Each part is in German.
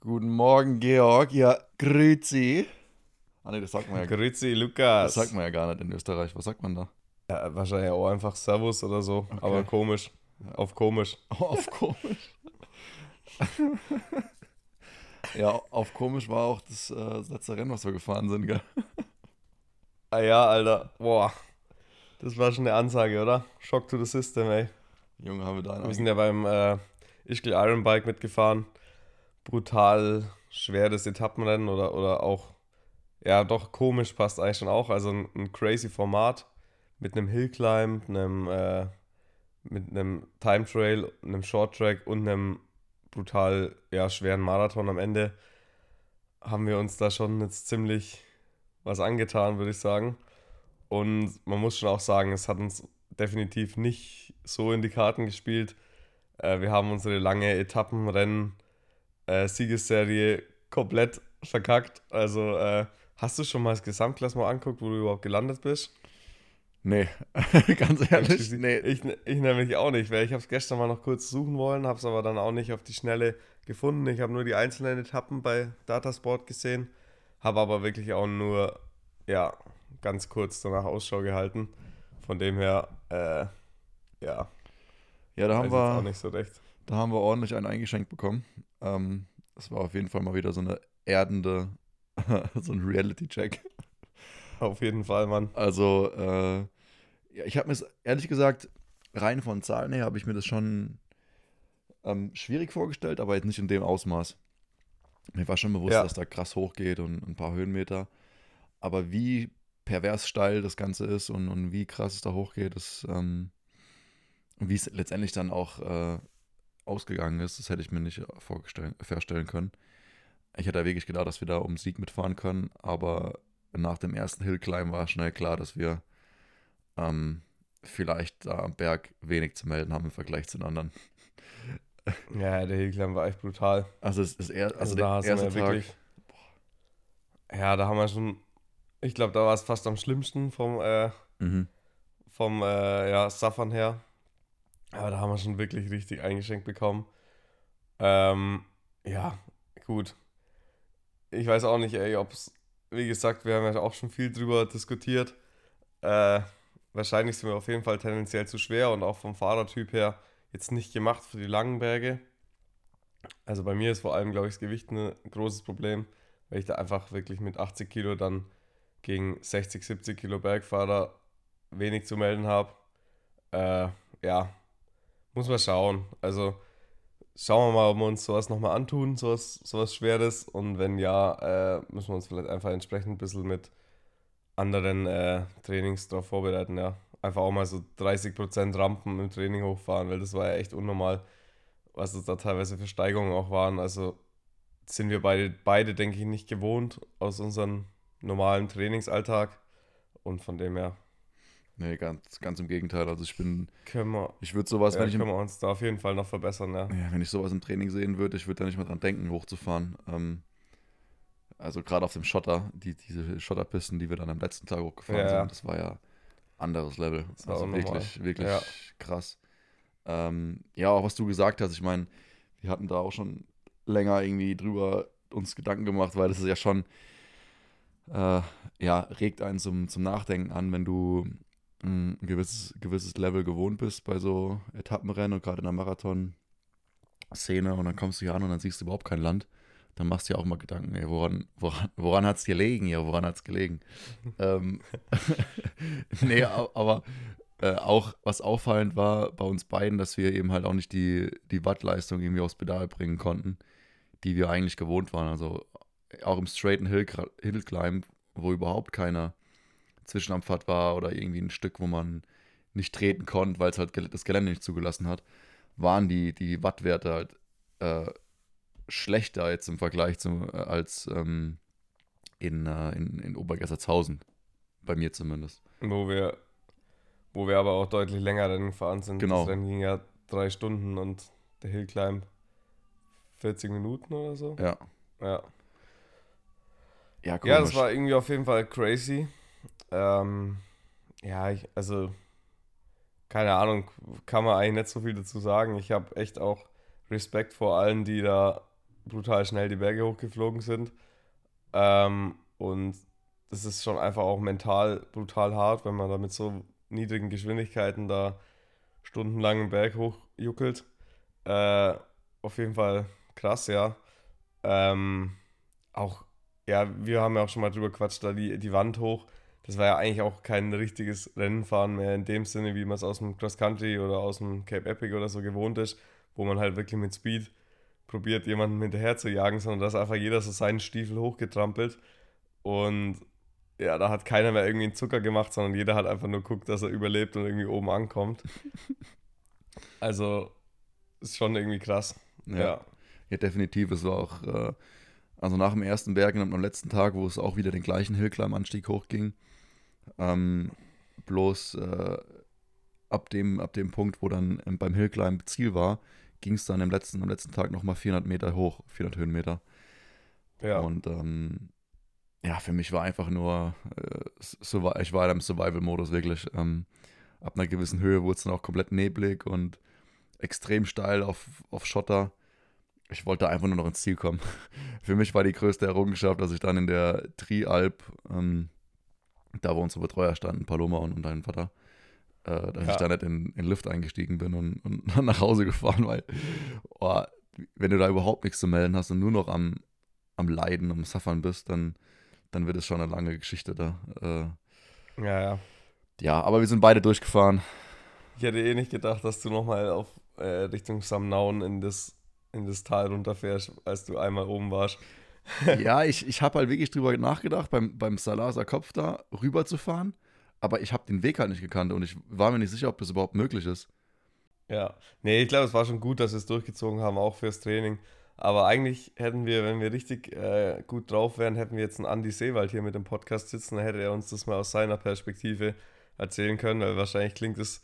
Guten Morgen, Georg. Ja, grüezi. Ah ne, das sagt man ja, Grüezi, das Lukas. sagt man ja gar nicht in Österreich. Was sagt man da? Ja, wahrscheinlich auch einfach Servus oder so, Okay. aber komisch. Auf komisch. Auf komisch. ja, auf komisch war auch das, äh, das letzte Rennen, was wir gefahren sind, gell? Ah ja, Alter. Boah. Das war schon eine Ansage, oder? Shock to the system, ey. Junge, haben wir da Wir einen sind ja beim äh, Ischgl Iron Bike mitgefahren. Brutal schweres Etappenrennen oder, oder auch, ja, doch komisch passt eigentlich schon auch. Also ein, ein crazy Format mit einem Hillclimb, einem, äh, mit einem Time Trail, einem Short Track und einem brutal ja, schweren Marathon am Ende. Haben wir uns da schon jetzt ziemlich was angetan, würde ich sagen. Und man muss schon auch sagen, es hat uns definitiv nicht so in die Karten gespielt. Äh, wir haben unsere lange Etappenrennen äh, Siegesserie komplett verkackt. Also äh, hast du schon mal das Gesamtklassement angeguckt, wo du überhaupt gelandet bist? Nee, ganz ehrlich, nee. Ich, ich nämlich auch nicht, weil ich habe es gestern mal noch kurz suchen wollen, habe es aber dann auch nicht auf die Schnelle gefunden. Ich habe nur die einzelnen Etappen bei Datasport gesehen, habe aber wirklich auch nur, ja, ganz kurz danach Ausschau gehalten. Von dem her, äh, ja, Ja, da haben, jetzt auch wir, nicht so recht. da haben wir ordentlich einen eingeschenkt bekommen. Ähm, das war auf jeden Fall mal wieder so eine erdende, so ein Reality-Check. Auf jeden Fall, Mann. Also, äh, ja, ich habe mir es ehrlich gesagt, rein von Zahlen her, habe ich mir das schon ähm, schwierig vorgestellt, aber jetzt nicht in dem Ausmaß. Mir war schon bewusst, Ja. dass da krass hochgeht und ein paar Höhenmeter. Aber wie pervers steil das Ganze ist und, und wie krass es da hochgeht, das, ähm, und wie es letztendlich dann auch äh, ausgegangen ist, das hätte ich mir nicht vorstellen, können. Ich hätte wirklich gedacht, dass wir da um Sieg mitfahren können, aber nach dem ersten Hillclimb war schnell klar, dass wir ähm, vielleicht da am Berg wenig zu melden haben im Vergleich zu den anderen. Ja, der Hillclimb war echt brutal. Also, es ist eher, also, Also, der da erste wir Tag, wirklich. Ja, da haben wir schon. Ich glaube, da war es fast am schlimmsten vom, äh, mhm. vom äh, ja, Saffern her. Aber da haben wir schon wirklich richtig eingeschenkt bekommen. Ähm, ja, gut. Ich weiß auch nicht, ey, ob es, wie gesagt, wir haben ja auch schon viel drüber diskutiert. Äh, wahrscheinlich sind wir auf jeden Fall tendenziell zu schwer und auch vom Fahrertyp her jetzt nicht gemacht für die langen Berge. Also bei mir ist vor allem, glaube ich, das Gewicht ein großes Problem, weil ich da einfach wirklich mit 80 Kilo dann gegen 60, 70 Kilo Bergfahrer wenig zu melden habe. Äh, ja, muss man schauen. Also schauen wir mal, ob wir uns sowas nochmal antun, sowas, sowas Schweres. Und wenn ja, äh, müssen wir uns vielleicht einfach entsprechend ein bisschen mit anderen äh, Trainings darauf vorbereiten. Ja. Einfach auch mal so 30% Rampen im Training hochfahren, weil das war ja echt unnormal, was es da teilweise für Steigungen auch waren. Also sind wir beide, beide denke ich, nicht gewohnt aus unserem normalen Trainingsalltag. Und von dem her Nee, ganz, ganz im Gegenteil. Also ich bin, können wir, ich würde sowas, ja, wenn ich können wir uns da auf jeden Fall noch verbessern. Ja. Ja, wenn ich sowas im Training sehen würde, ich würde da nicht mal dran denken, hochzufahren. Ähm, also gerade auf dem Schotter, die, diese Schotterpisten, die wir dann am letzten Tag hochgefahren Ja. sind, das war ja anderes Level. Das war also wirklich, wirklich Ja. krass. Ähm, ja, auch was du gesagt hast, ich meine, wir hatten da auch schon länger irgendwie drüber uns Gedanken gemacht, weil das ist ja schon, äh, ja, regt einen zum, zum Nachdenken an, wenn du mh, ein gewisses, gewisses Level gewohnt bist bei so Etappenrennen und gerade in der Marathon-Szene und dann kommst du hier an und dann siehst du überhaupt kein Land. Dann machst du dir auch mal Gedanken, ey, woran, woran, woran hat es gelegen? Ja, woran hat es gelegen? ähm, nee, aber äh, auch was auffallend war bei uns beiden, dass wir eben halt auch nicht die, die Wattleistung irgendwie aufs Pedal bringen konnten, die wir eigentlich gewohnt waren. Also auch im straighten Hill, Hillclimb, wo überhaupt keine Zwischenabfahrt war oder irgendwie ein Stück, wo man nicht treten konnte, weil es halt das Gelände nicht zugelassen hat, waren die, die Wattwerte halt äh, schlechter jetzt im Vergleich zum, äh, als ähm, in, äh, in, in Obergessertshausen. Bei mir zumindest. Wo wir, wo wir aber auch deutlich länger Rennen gefahren sind. Genau. Das Rennen ging ja drei Stunden und der Hillclimb 40 Minuten oder so. Ja. Ja. Ja, Ja, das war irgendwie auf jeden Fall crazy. Ähm, ja, ich, also keine Ahnung, kann man eigentlich nicht so viel dazu sagen. Ich habe echt auch Respekt vor allen, die da brutal schnell die Berge hochgeflogen sind. Ähm, und das ist schon einfach auch mental brutal hart, wenn man da mit so niedrigen Geschwindigkeiten da stundenlang einen Berg hochjuckelt. Äh, auf jeden Fall krass, ja. Ähm, auch, ja, wir haben ja auch schon mal drüber quatscht, da die, die Wand hoch. Das war ja eigentlich auch kein richtiges Rennenfahren mehr in dem Sinne, wie man es aus dem Cross Country oder aus dem Cape Epic oder so gewohnt ist, wo man halt wirklich mit Speed probiert, jemanden hinterher zu jagen, sondern da ist einfach jeder so seinen Stiefel hochgetrampelt. Und ja, da hat keiner mehr irgendwie einen Zucker gemacht, sondern jeder hat einfach nur geguckt, dass er überlebt und irgendwie oben ankommt. Also ist schon irgendwie krass. Ja. Ja. Ja, definitiv. Es war auch, äh, also nach dem ersten Berg und am letzten Tag, wo es auch wieder den gleichen Hillclimb-Anstieg hochging, ähm, bloß äh, ab, dem, ab dem Punkt, wo dann ähm, beim Hillclimb Ziel war, ging es dann im letzten, am letzten Tag nochmal 400 Meter hoch, 400 Höhenmeter. Ja. Und ähm, ja, für mich war einfach nur, äh, ich war im Survival-Modus wirklich. Ähm, ab einer gewissen Höhe wurde es dann auch komplett neblig und extrem steil auf, auf Schotter. Ich wollte einfach nur noch ins Ziel kommen. für mich war die größte Errungenschaft, dass ich dann in der Trialp, ähm, da wo unsere Betreuer standen, Paloma und, und dein Vater, äh, dass Ja. ich da nicht in, in den Lift eingestiegen bin und, und nach Hause gefahren, weil, oh, wenn du da überhaupt nichts zu melden hast und nur noch am, am Leiden, am Suffern bist, dann, dann wird es schon eine lange Geschichte da. Äh, ja, ja. ja, aber wir sind beide durchgefahren. Ich hätte eh nicht gedacht, dass du nochmal auf äh, Richtung Samnaun in das, in das Tal runterfährst, als du einmal oben warst. ja, ich, ich habe halt wirklich drüber nachgedacht, beim, beim Salaser Kopf da rüberzufahren, aber ich habe den Weg halt nicht gekannt und ich war mir nicht sicher, ob das überhaupt möglich ist. Ja. Nee, ich glaube, es war schon gut, dass wir es durchgezogen haben, auch fürs Training. Aber eigentlich hätten wir, wenn wir richtig äh, gut drauf wären, hätten wir jetzt einen Andi Seewald hier mit dem Podcast sitzen, dann hätte er uns das mal aus seiner Perspektive erzählen können, weil wahrscheinlich klingt es,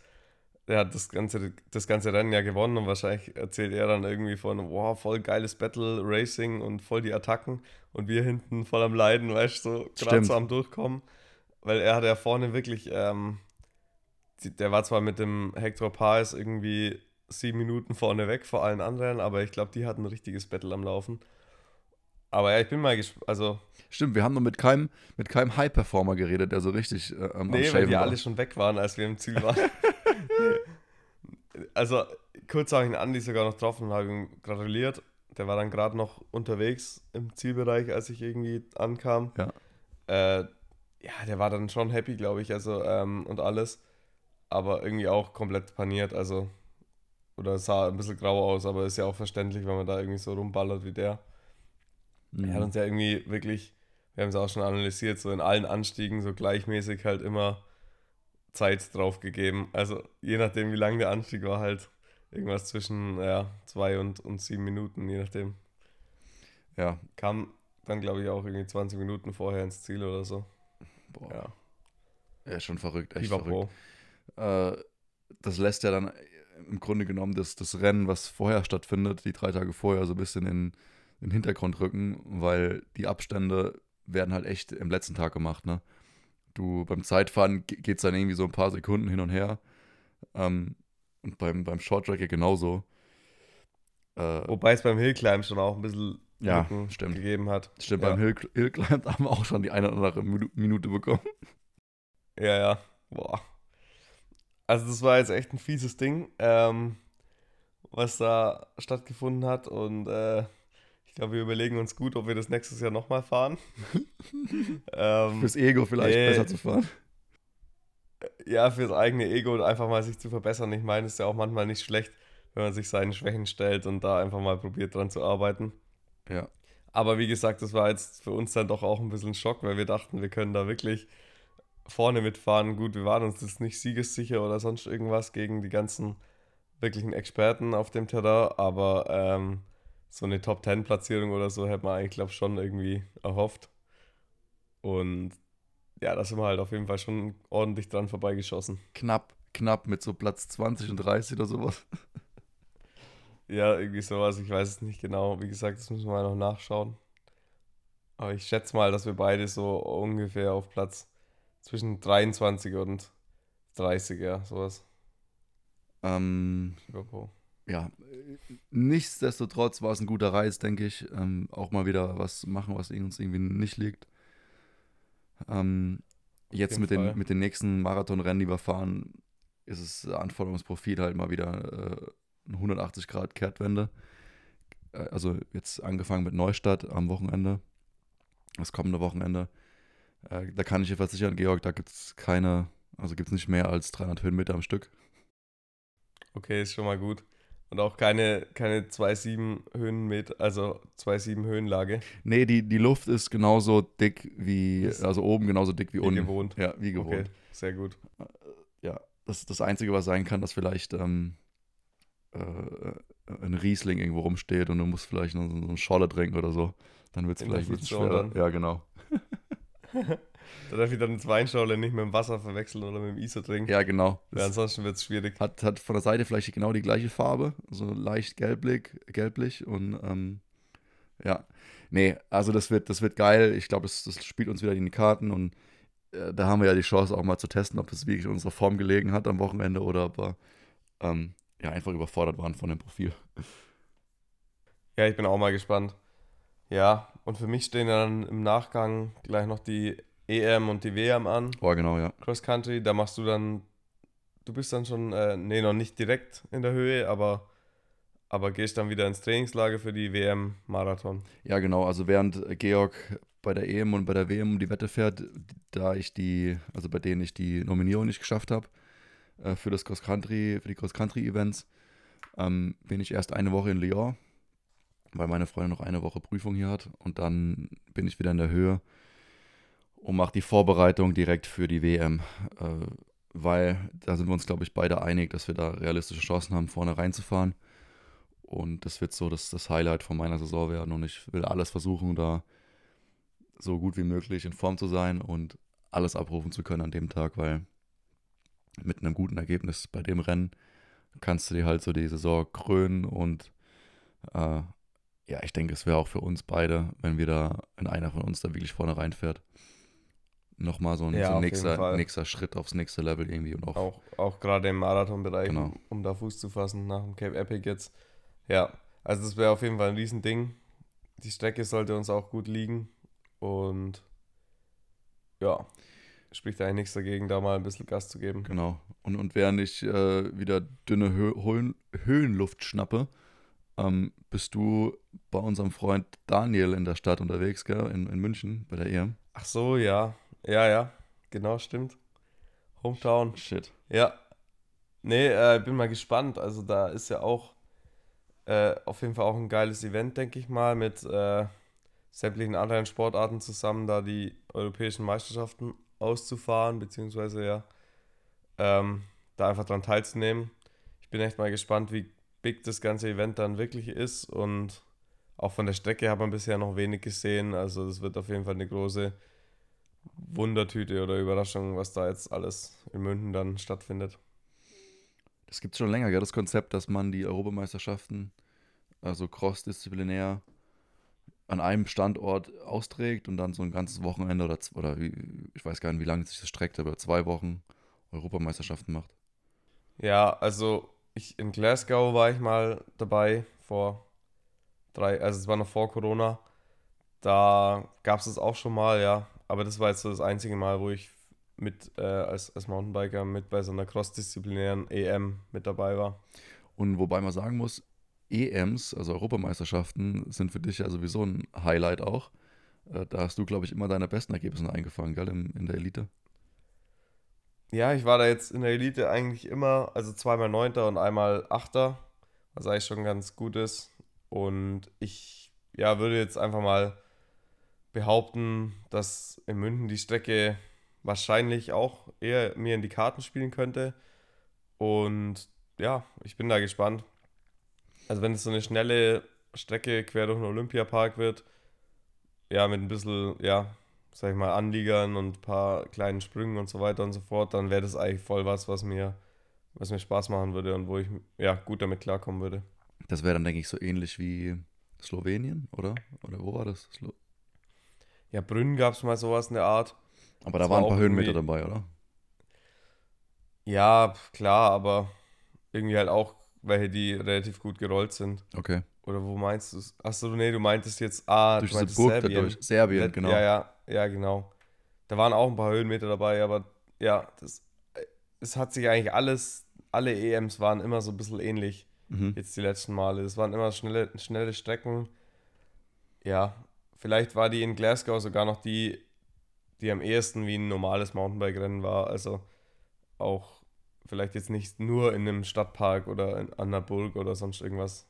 er hat das ganze, das ganze Rennen ja gewonnen und wahrscheinlich erzählt er dann irgendwie von, wow, voll geiles Battle Racing und voll die Attacken und wir hinten voll am Leiden, weißt du, so gerade so am Durchkommen, weil er hat ja vorne wirklich, ähm, der war zwar mit dem Hector Paes irgendwie sieben Minuten vorne weg vor allen anderen, aber ich glaube, die hatten ein richtiges Battle am Laufen. Aber ja, ich bin mal gespannt, also Stimmt, wir haben noch mit keinem, mit keinem High-Performer geredet, der so richtig äh, am, am Nee, weil Shaven die war. alle schon weg waren, als wir im Ziel waren. Also, kurz habe ich den Andi sogar noch getroffen und habe ihm gratuliert. Der war dann gerade noch unterwegs im Zielbereich, als ich irgendwie ankam. Ja. Äh, ja, der war dann schon happy, glaube ich, also ähm, und alles. Aber irgendwie auch komplett paniert, also. Oder sah ein bisschen grau aus, aber ist ja auch verständlich, wenn man da irgendwie so rumballert wie der. Er hat Mhm. uns ja irgendwie wirklich, wir haben es auch schon analysiert, so in allen Anstiegen so gleichmäßig halt immer Zeit drauf gegeben. Also je nachdem, wie lang der Anstieg war, halt irgendwas zwischen ja, zwei und, und sieben Minuten, je nachdem. Ja, Kam dann, glaube ich, auch irgendwie 20 Minuten vorher ins Ziel oder so. boah, Ja, ist schon verrückt, echt verrückt. Äh, das lässt ja dann im Grunde genommen das, das Rennen, was vorher stattfindet, die drei Tage vorher, so ein bisschen in, in den Hintergrund rücken, weil die Abstände werden halt echt im letzten Tag gemacht, ne? Du, beim Zeitfahren geht es dann irgendwie so ein paar Sekunden hin und her. Ähm, und beim, beim Shorttrack ja genauso. Äh, Wobei es beim Hillclimb schon auch ein bisschen Ja, Lücken stimmt. gegeben hat. Stimmt, ja. beim Hill, Hill Climb haben wir auch schon die eine oder andere Minu- Minute bekommen. Ja, ja. Boah. Also das war jetzt echt ein fieses Ding, ähm, was da stattgefunden hat. Und äh, ich glaube, wir überlegen uns gut, ob wir das nächstes Jahr nochmal fahren. ähm, Fürs Ego vielleicht nee. besser zu fahren. ja, fürs eigene Ego und einfach mal sich zu verbessern. Ich meine, es ist ja auch manchmal nicht schlecht, wenn man sich seinen Schwächen stellt und da einfach mal probiert dran zu arbeiten. Ja. Aber wie gesagt, das war jetzt für uns dann doch auch ein bisschen ein Schock, weil wir dachten, wir können da wirklich vorne mitfahren. Gut, wir waren uns das nicht siegessicher oder sonst irgendwas gegen die ganzen wirklichen Experten auf dem Terrain, aber ähm, so eine Top-10-Platzierung oder so hätte man eigentlich, glaube ich, schon irgendwie erhofft. Und ja, da sind wir halt auf jeden Fall schon ordentlich dran vorbeigeschossen. Knapp, knapp mit so Platz 20 und 30 oder sowas. Ja, irgendwie sowas, ich weiß es nicht genau. Wie gesagt, das müssen wir mal noch nachschauen. Aber ich schätze mal, dass wir beide so ungefähr auf Platz zwischen 23 und 30, ja, sowas. Ähm, Überpro. Ja, nichtsdestotrotz war es ein guter Reiz, denke ich. Ähm, auch mal wieder was machen, was uns irgendwie nicht liegt. Ähm, jetzt mit den, mit den nächsten Marathonrennen, die wir fahren, ist es Anforderungsprofil halt mal wieder äh, eine 180 Grad Kehrtwende. Äh, also jetzt angefangen mit Neustadt am Wochenende, das kommende Wochenende. Äh, da kann ich dir versichern, Georg, da gibt es keine, also gibt es nicht mehr als 300 Höhenmeter am Stück. Okay, ist schon mal gut. Und auch keine, keine 2,7 Höhenmeter, also 2,7 Höhenlage. Nee, die, die Luft ist genauso dick wie, Ist also oben genauso dick wie, Wie unten. gewohnt. Ja, wie gewohnt. Okay, sehr gut. Ja, das ist das Einzige, was sein kann, dass vielleicht ähm, äh, ein Riesling irgendwo rumsteht und du musst vielleicht noch so eine Scholle trinken oder so. Dann wird es vielleicht ein bisschen schwerer. dann. Ja, genau. Da darf ich dann das Weinschorle nicht mit dem Wasser verwechseln oder mit dem ISO trinken. Ja, genau. Weil ansonsten wird es schwierig. hat, hat von der Seite vielleicht genau die gleiche Farbe, so leicht gelblich, gelblich und ähm, ja. Nee, also das wird, das wird geil. Ich glaube, das, das spielt uns wieder in die Karten und äh, da haben wir ja die Chance auch mal zu testen, ob das wirklich unserer Form gelegen hat am Wochenende oder ob wir ähm, ja, einfach überfordert waren von dem Profil. Ja, ich bin auch mal gespannt. Ja, und für mich stehen dann im Nachgang gleich noch die EM und die WM an. Oh, genau, ja. Cross Country, da machst du dann, du bist dann schon, äh, nee, noch nicht direkt in der Höhe, aber, aber gehst dann wieder ins Trainingslager für die WM Marathon. Ja, genau. Also während Georg bei der EM und bei der WM um die Wette fährt, da ich die, also bei denen ich die Nominierung nicht geschafft habe äh, für das Cross Country, für die Cross Country Events, ähm, bin ich erst eine Woche in Lyon, weil meine Freundin noch eine Woche Prüfung hier hat und dann bin ich wieder in der Höhe und mache die Vorbereitung direkt für die WM, äh, weil da sind wir uns, glaube ich, beide einig, dass wir da realistische Chancen haben, vorne reinzufahren. Und das wird so das, das Highlight von meiner Saison werden. Und ich will alles versuchen, da so gut wie möglich in Form zu sein und alles abrufen zu können an dem Tag, weil mit einem guten Ergebnis bei dem Rennen kannst du dir halt so die Saison krönen und äh, ja, ich denke, es wäre auch für uns beide, wenn wir da, wenn einer von uns da wirklich vorne reinfährt, nochmal so ein, Ja, so ein nächster, nächster Schritt aufs nächste Level irgendwie und auch, Auch, auch gerade im Marathonbereich, Genau. um, da Fuß zu fassen nach dem Cape Epic jetzt. Ja, also das wäre auf jeden Fall ein Riesending. Die Strecke sollte uns auch gut liegen und ja, spricht eigentlich nichts dagegen, da mal ein bisschen Gas zu geben. Genau. Und, und während ich äh, wieder dünne Hö Höhen Höhenluft schnappe, ähm, bist du bei unserem Freund Daniel in der Stadt unterwegs, gell? In, in München bei der EM. Ach so, ja. Ja, ja. Genau, stimmt. Hometown. Shit. Ja. Nee, äh, bin mal gespannt. Also da ist ja auch äh, auf jeden Fall auch ein geiles Event, denke ich mal, mit äh, sämtlichen anderen Sportarten zusammen, da die europäischen Meisterschaften auszufahren, beziehungsweise ja, ähm, da einfach dran teilzunehmen. Ich bin echt mal gespannt, wie big das ganze Event dann wirklich ist und auch von der Strecke hat man bisher noch wenig gesehen. Also das wird auf jeden Fall eine große Wundertüte oder Überraschung, was da jetzt alles in München dann stattfindet. Das gibt es schon länger, gell? Das Konzept, dass man die Europameisterschaften, also crossdisziplinär, an einem Standort austrägt und dann so ein ganzes Wochenende oder, oder ich weiß gar nicht, wie lange sich das streckt, aber zwei Wochen Europameisterschaften macht. Ja, also ich in Glasgow war ich mal dabei vor drei, also es war noch vor Corona. Da gab es das auch schon mal, ja. Aber das war jetzt so das einzige Mal, wo ich mit äh, als, als Mountainbiker mit bei so einer crossdisziplinären EM mit dabei war. Und wobei man sagen muss, EMs, also Europameisterschaften, sind für dich ja sowieso ein Highlight auch. Äh, Da hast du, glaube ich, immer deine besten Ergebnisse eingefangen, gell, in, in der Elite. Ja, ich war da jetzt in der Elite eigentlich immer, also zweimal Neunter und einmal Achter, was eigentlich schon ganz gut ist. Und ich, ja, würde jetzt einfach mal behaupten, dass in München die Strecke wahrscheinlich auch eher mir in die Karten spielen könnte. Und ja, ich bin da gespannt. Also wenn es so eine schnelle Strecke quer durch den Olympiapark wird, ja, mit ein bisschen, ja, sag ich mal, Anliegern und ein paar kleinen Sprüngen und so weiter und so fort, dann wäre das eigentlich voll was, was mir, was mir Spaß machen würde und wo ich ja gut damit klarkommen würde. Das wäre dann, denke ich, so ähnlich wie Slowenien, oder? Oder wo war das? Slo Ja, Brünn gab es mal sowas in der Art. Aber da waren war ein paar Höhenmeter dabei, oder? Ja, klar, aber irgendwie halt auch welche, die relativ gut gerollt sind. Okay. Oder wo meinst du es? Achso, nee, du meintest jetzt, ah, Durch du meintest Burg Serbien. dadurch. Serbien, genau. Ja, ja, ja, genau. Da waren auch ein paar Höhenmeter dabei, aber ja, das, es hat sich eigentlich alles, alle EMs waren immer so ein bisschen ähnlich, Mhm. jetzt die letzten Male. Es waren immer schnelle, schnelle Strecken. Ja, vielleicht war die in Glasgow sogar noch die, die am ehesten wie ein normales Mountainbike-Rennen war. Also auch vielleicht jetzt nicht nur in einem Stadtpark oder in, an einer Burg oder sonst irgendwas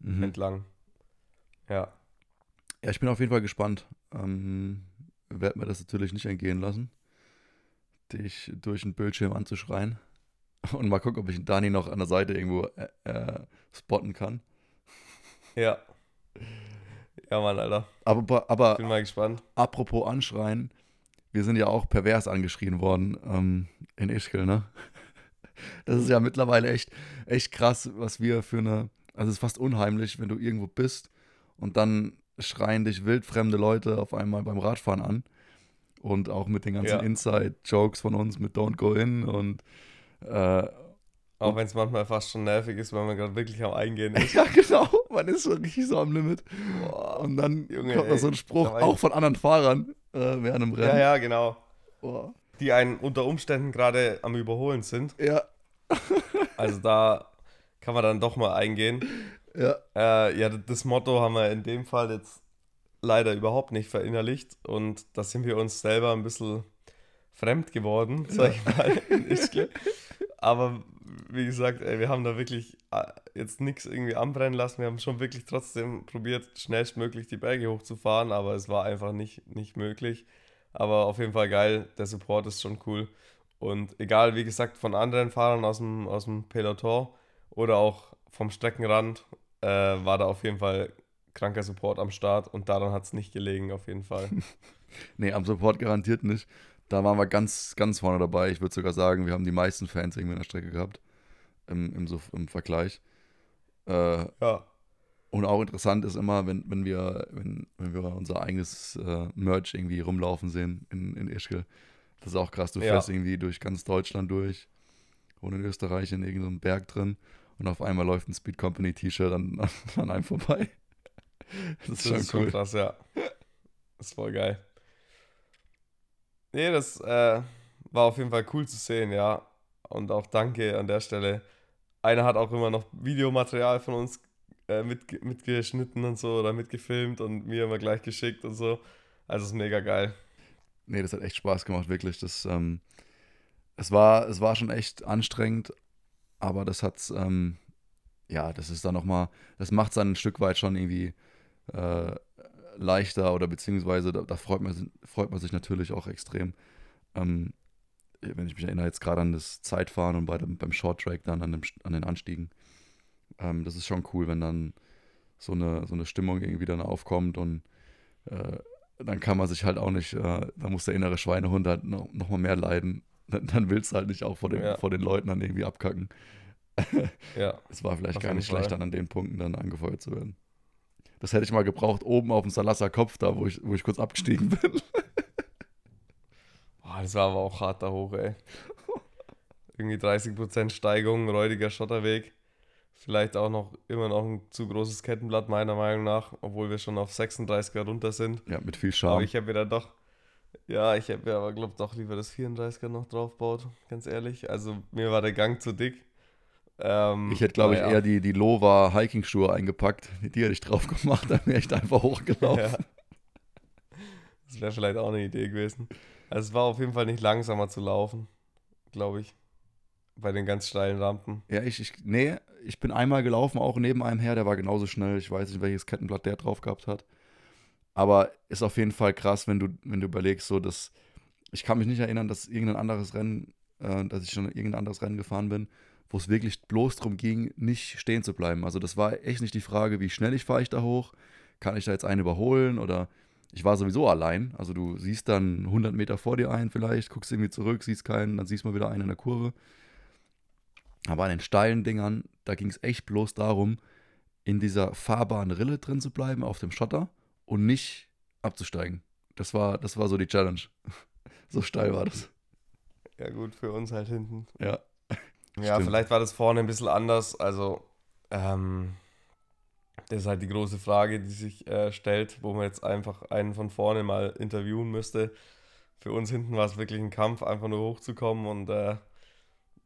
Mhm. entlang. Ja. Ja, ich bin auf jeden Fall gespannt. Ähm, werde mir das natürlich nicht entgehen lassen, dich durch den Bildschirm anzuschreien. Und mal gucken, ob ich Dani noch an der Seite irgendwo äh, äh, spotten kann. Ja. Ja, Mann, Alter. Aber, aber Bin mal gespannt. apropos anschreien, wir sind ja auch pervers angeschrien worden ähm, in Ischgl, ne? Das ist ja mittlerweile echt, echt krass, was wir für eine. Also es ist fast unheimlich, wenn du irgendwo bist und dann schreien dich wildfremde Leute auf einmal beim Radfahren an. Und auch mit den ganzen Ja. Inside-Jokes von uns mit Don't Go In und äh, Auch wenn es manchmal fast schon nervig ist, weil man gerade wirklich am Eingehen ist. ja genau, man ist schon richtig so am Limit. Boah. Und dann Junge, kommt noch ey, so ein Spruch, da ich- auch von anderen Fahrern äh, während einem Ja, Rennen. ja, genau. Boah. Die einen unter Umständen gerade am Überholen sind. ja, Also da kann man dann doch mal eingehen. ja. Äh, ja, das Motto haben wir in dem Fall jetzt leider überhaupt nicht verinnerlicht. Und da sind wir uns selber ein bisschen fremd geworden, sag ich mal, in Ischgl. Aber wie gesagt, ey, wir haben da wirklich äh, jetzt nichts irgendwie anbrennen lassen. Wir haben schon wirklich trotzdem probiert, schnellstmöglich die Berge hochzufahren, aber es war einfach nicht, nicht möglich. Aber auf jeden Fall geil, der Support ist schon cool. Und egal, wie gesagt, von anderen Fahrern aus dem, aus dem Peloton oder auch vom Streckenrand, äh, war da auf jeden Fall kranker Support am Start und daran hat es nicht gelegen, auf jeden Fall. Nee, am Support garantiert nicht. Da waren wir ganz, ganz vorne dabei. Ich würde sogar sagen, wir haben die meisten Fans irgendwie in der Strecke gehabt. Im, im, im Vergleich. Äh, Ja, und auch interessant ist immer, wenn, wenn, wir, wenn, wenn wir unser eigenes äh, Merch irgendwie rumlaufen sehen in, in Ischgl. Das ist auch krass. Du Ja. fährst irgendwie durch ganz Deutschland durch und in Österreich in irgendeinem Berg drin und auf einmal läuft ein Speed Company T-Shirt an, an, an einem vorbei. Das ist das schon ist cool. schon krass, ja. Das ist voll geil. Nee, das äh, war auf jeden Fall cool zu sehen, ja. Und auch danke an der Stelle. Einer hat auch immer noch Videomaterial von uns äh, mitge mitgeschnitten und so oder mitgefilmt und mir immer gleich geschickt und so. Also ist mega geil. Nee, das hat echt Spaß gemacht, wirklich. Das, ähm, es, war, es war schon echt anstrengend, aber das hat's, ähm, ja, das ist dann nochmal, das macht es dann ein Stück weit schon irgendwie äh, leichter oder beziehungsweise da, da freut, man, freut man sich natürlich auch extrem. Ähm, wenn ich mich erinnere jetzt gerade an das Zeitfahren und bei dem, beim Short Track dann an, dem, an den Anstiegen. Ähm, das ist schon cool, wenn dann so eine, so eine Stimmung irgendwie dann aufkommt und äh, dann kann man sich halt auch nicht, äh, da muss der innere Schweinehund halt noch, noch mal mehr leiden. Dann, dann willst du halt nicht auch vor den, Ja. vor den Leuten dann irgendwie abkacken. Ja, Es war vielleicht gar nicht schlecht, dann an den Punkten dann angefeuert zu werden. Das hätte ich mal gebraucht, oben auf dem Salasser Kopf, da wo ich, wo ich kurz abgestiegen bin. Boah, das war aber auch hart da hoch, ey. Irgendwie 30% Steigung, räudiger Schotterweg. Vielleicht auch noch immer noch ein zu großes Kettenblatt, meiner Meinung nach, obwohl wir schon auf 36er runter sind. Ja, mit viel Aber Charme. ich habe mir dann doch, ja, ich habe mir aber, glaube doch lieber das 34er noch draufbaut, ganz ehrlich. Also mir war der Gang zu dick. Ähm, Ich hätte, glaube ich, naja. eher die, die Lova Hiking-Schuhe eingepackt. Die hätte ich drauf gemacht, dann wäre ich da einfach hochgelaufen. Ja. Das wäre vielleicht auch eine Idee gewesen. Also es war auf jeden Fall nicht langsamer zu laufen, glaube ich. Bei den ganz steilen Rampen. Ja, ich, ich, nee, ich bin einmal gelaufen, auch neben einem her, der war genauso schnell. Ich weiß nicht, welches Kettenblatt der drauf gehabt hat. Aber ist auf jeden Fall krass, wenn du, wenn du überlegst, so dass, ich kann mich nicht erinnern, dass irgendein anderes Rennen, äh, dass ich schon irgendein anderes Rennen gefahren bin, wo es wirklich bloß darum ging, nicht stehen zu bleiben. Also das war echt nicht die Frage, wie schnell ich fahre ich da hoch, kann ich da jetzt einen überholen oder ich war sowieso allein. Also du siehst dann 100 Meter vor dir einen vielleicht, guckst irgendwie zurück, siehst keinen, dann siehst du mal wieder einen in der Kurve. Aber an den steilen Dingern, da ging es echt bloß darum, in dieser fahrbaren Rille drin zu bleiben, auf dem Schotter und nicht abzusteigen. Das war, das war so die Challenge. so steil war das. Ja gut, für uns halt hinten. Ja. Ja, Stimmt. vielleicht war das vorne ein bisschen anders. Also, ähm, das ist halt die große Frage, die sich äh, stellt, wo man jetzt einfach einen von vorne mal interviewen müsste. Für uns hinten war es wirklich ein Kampf, einfach nur hochzukommen und äh,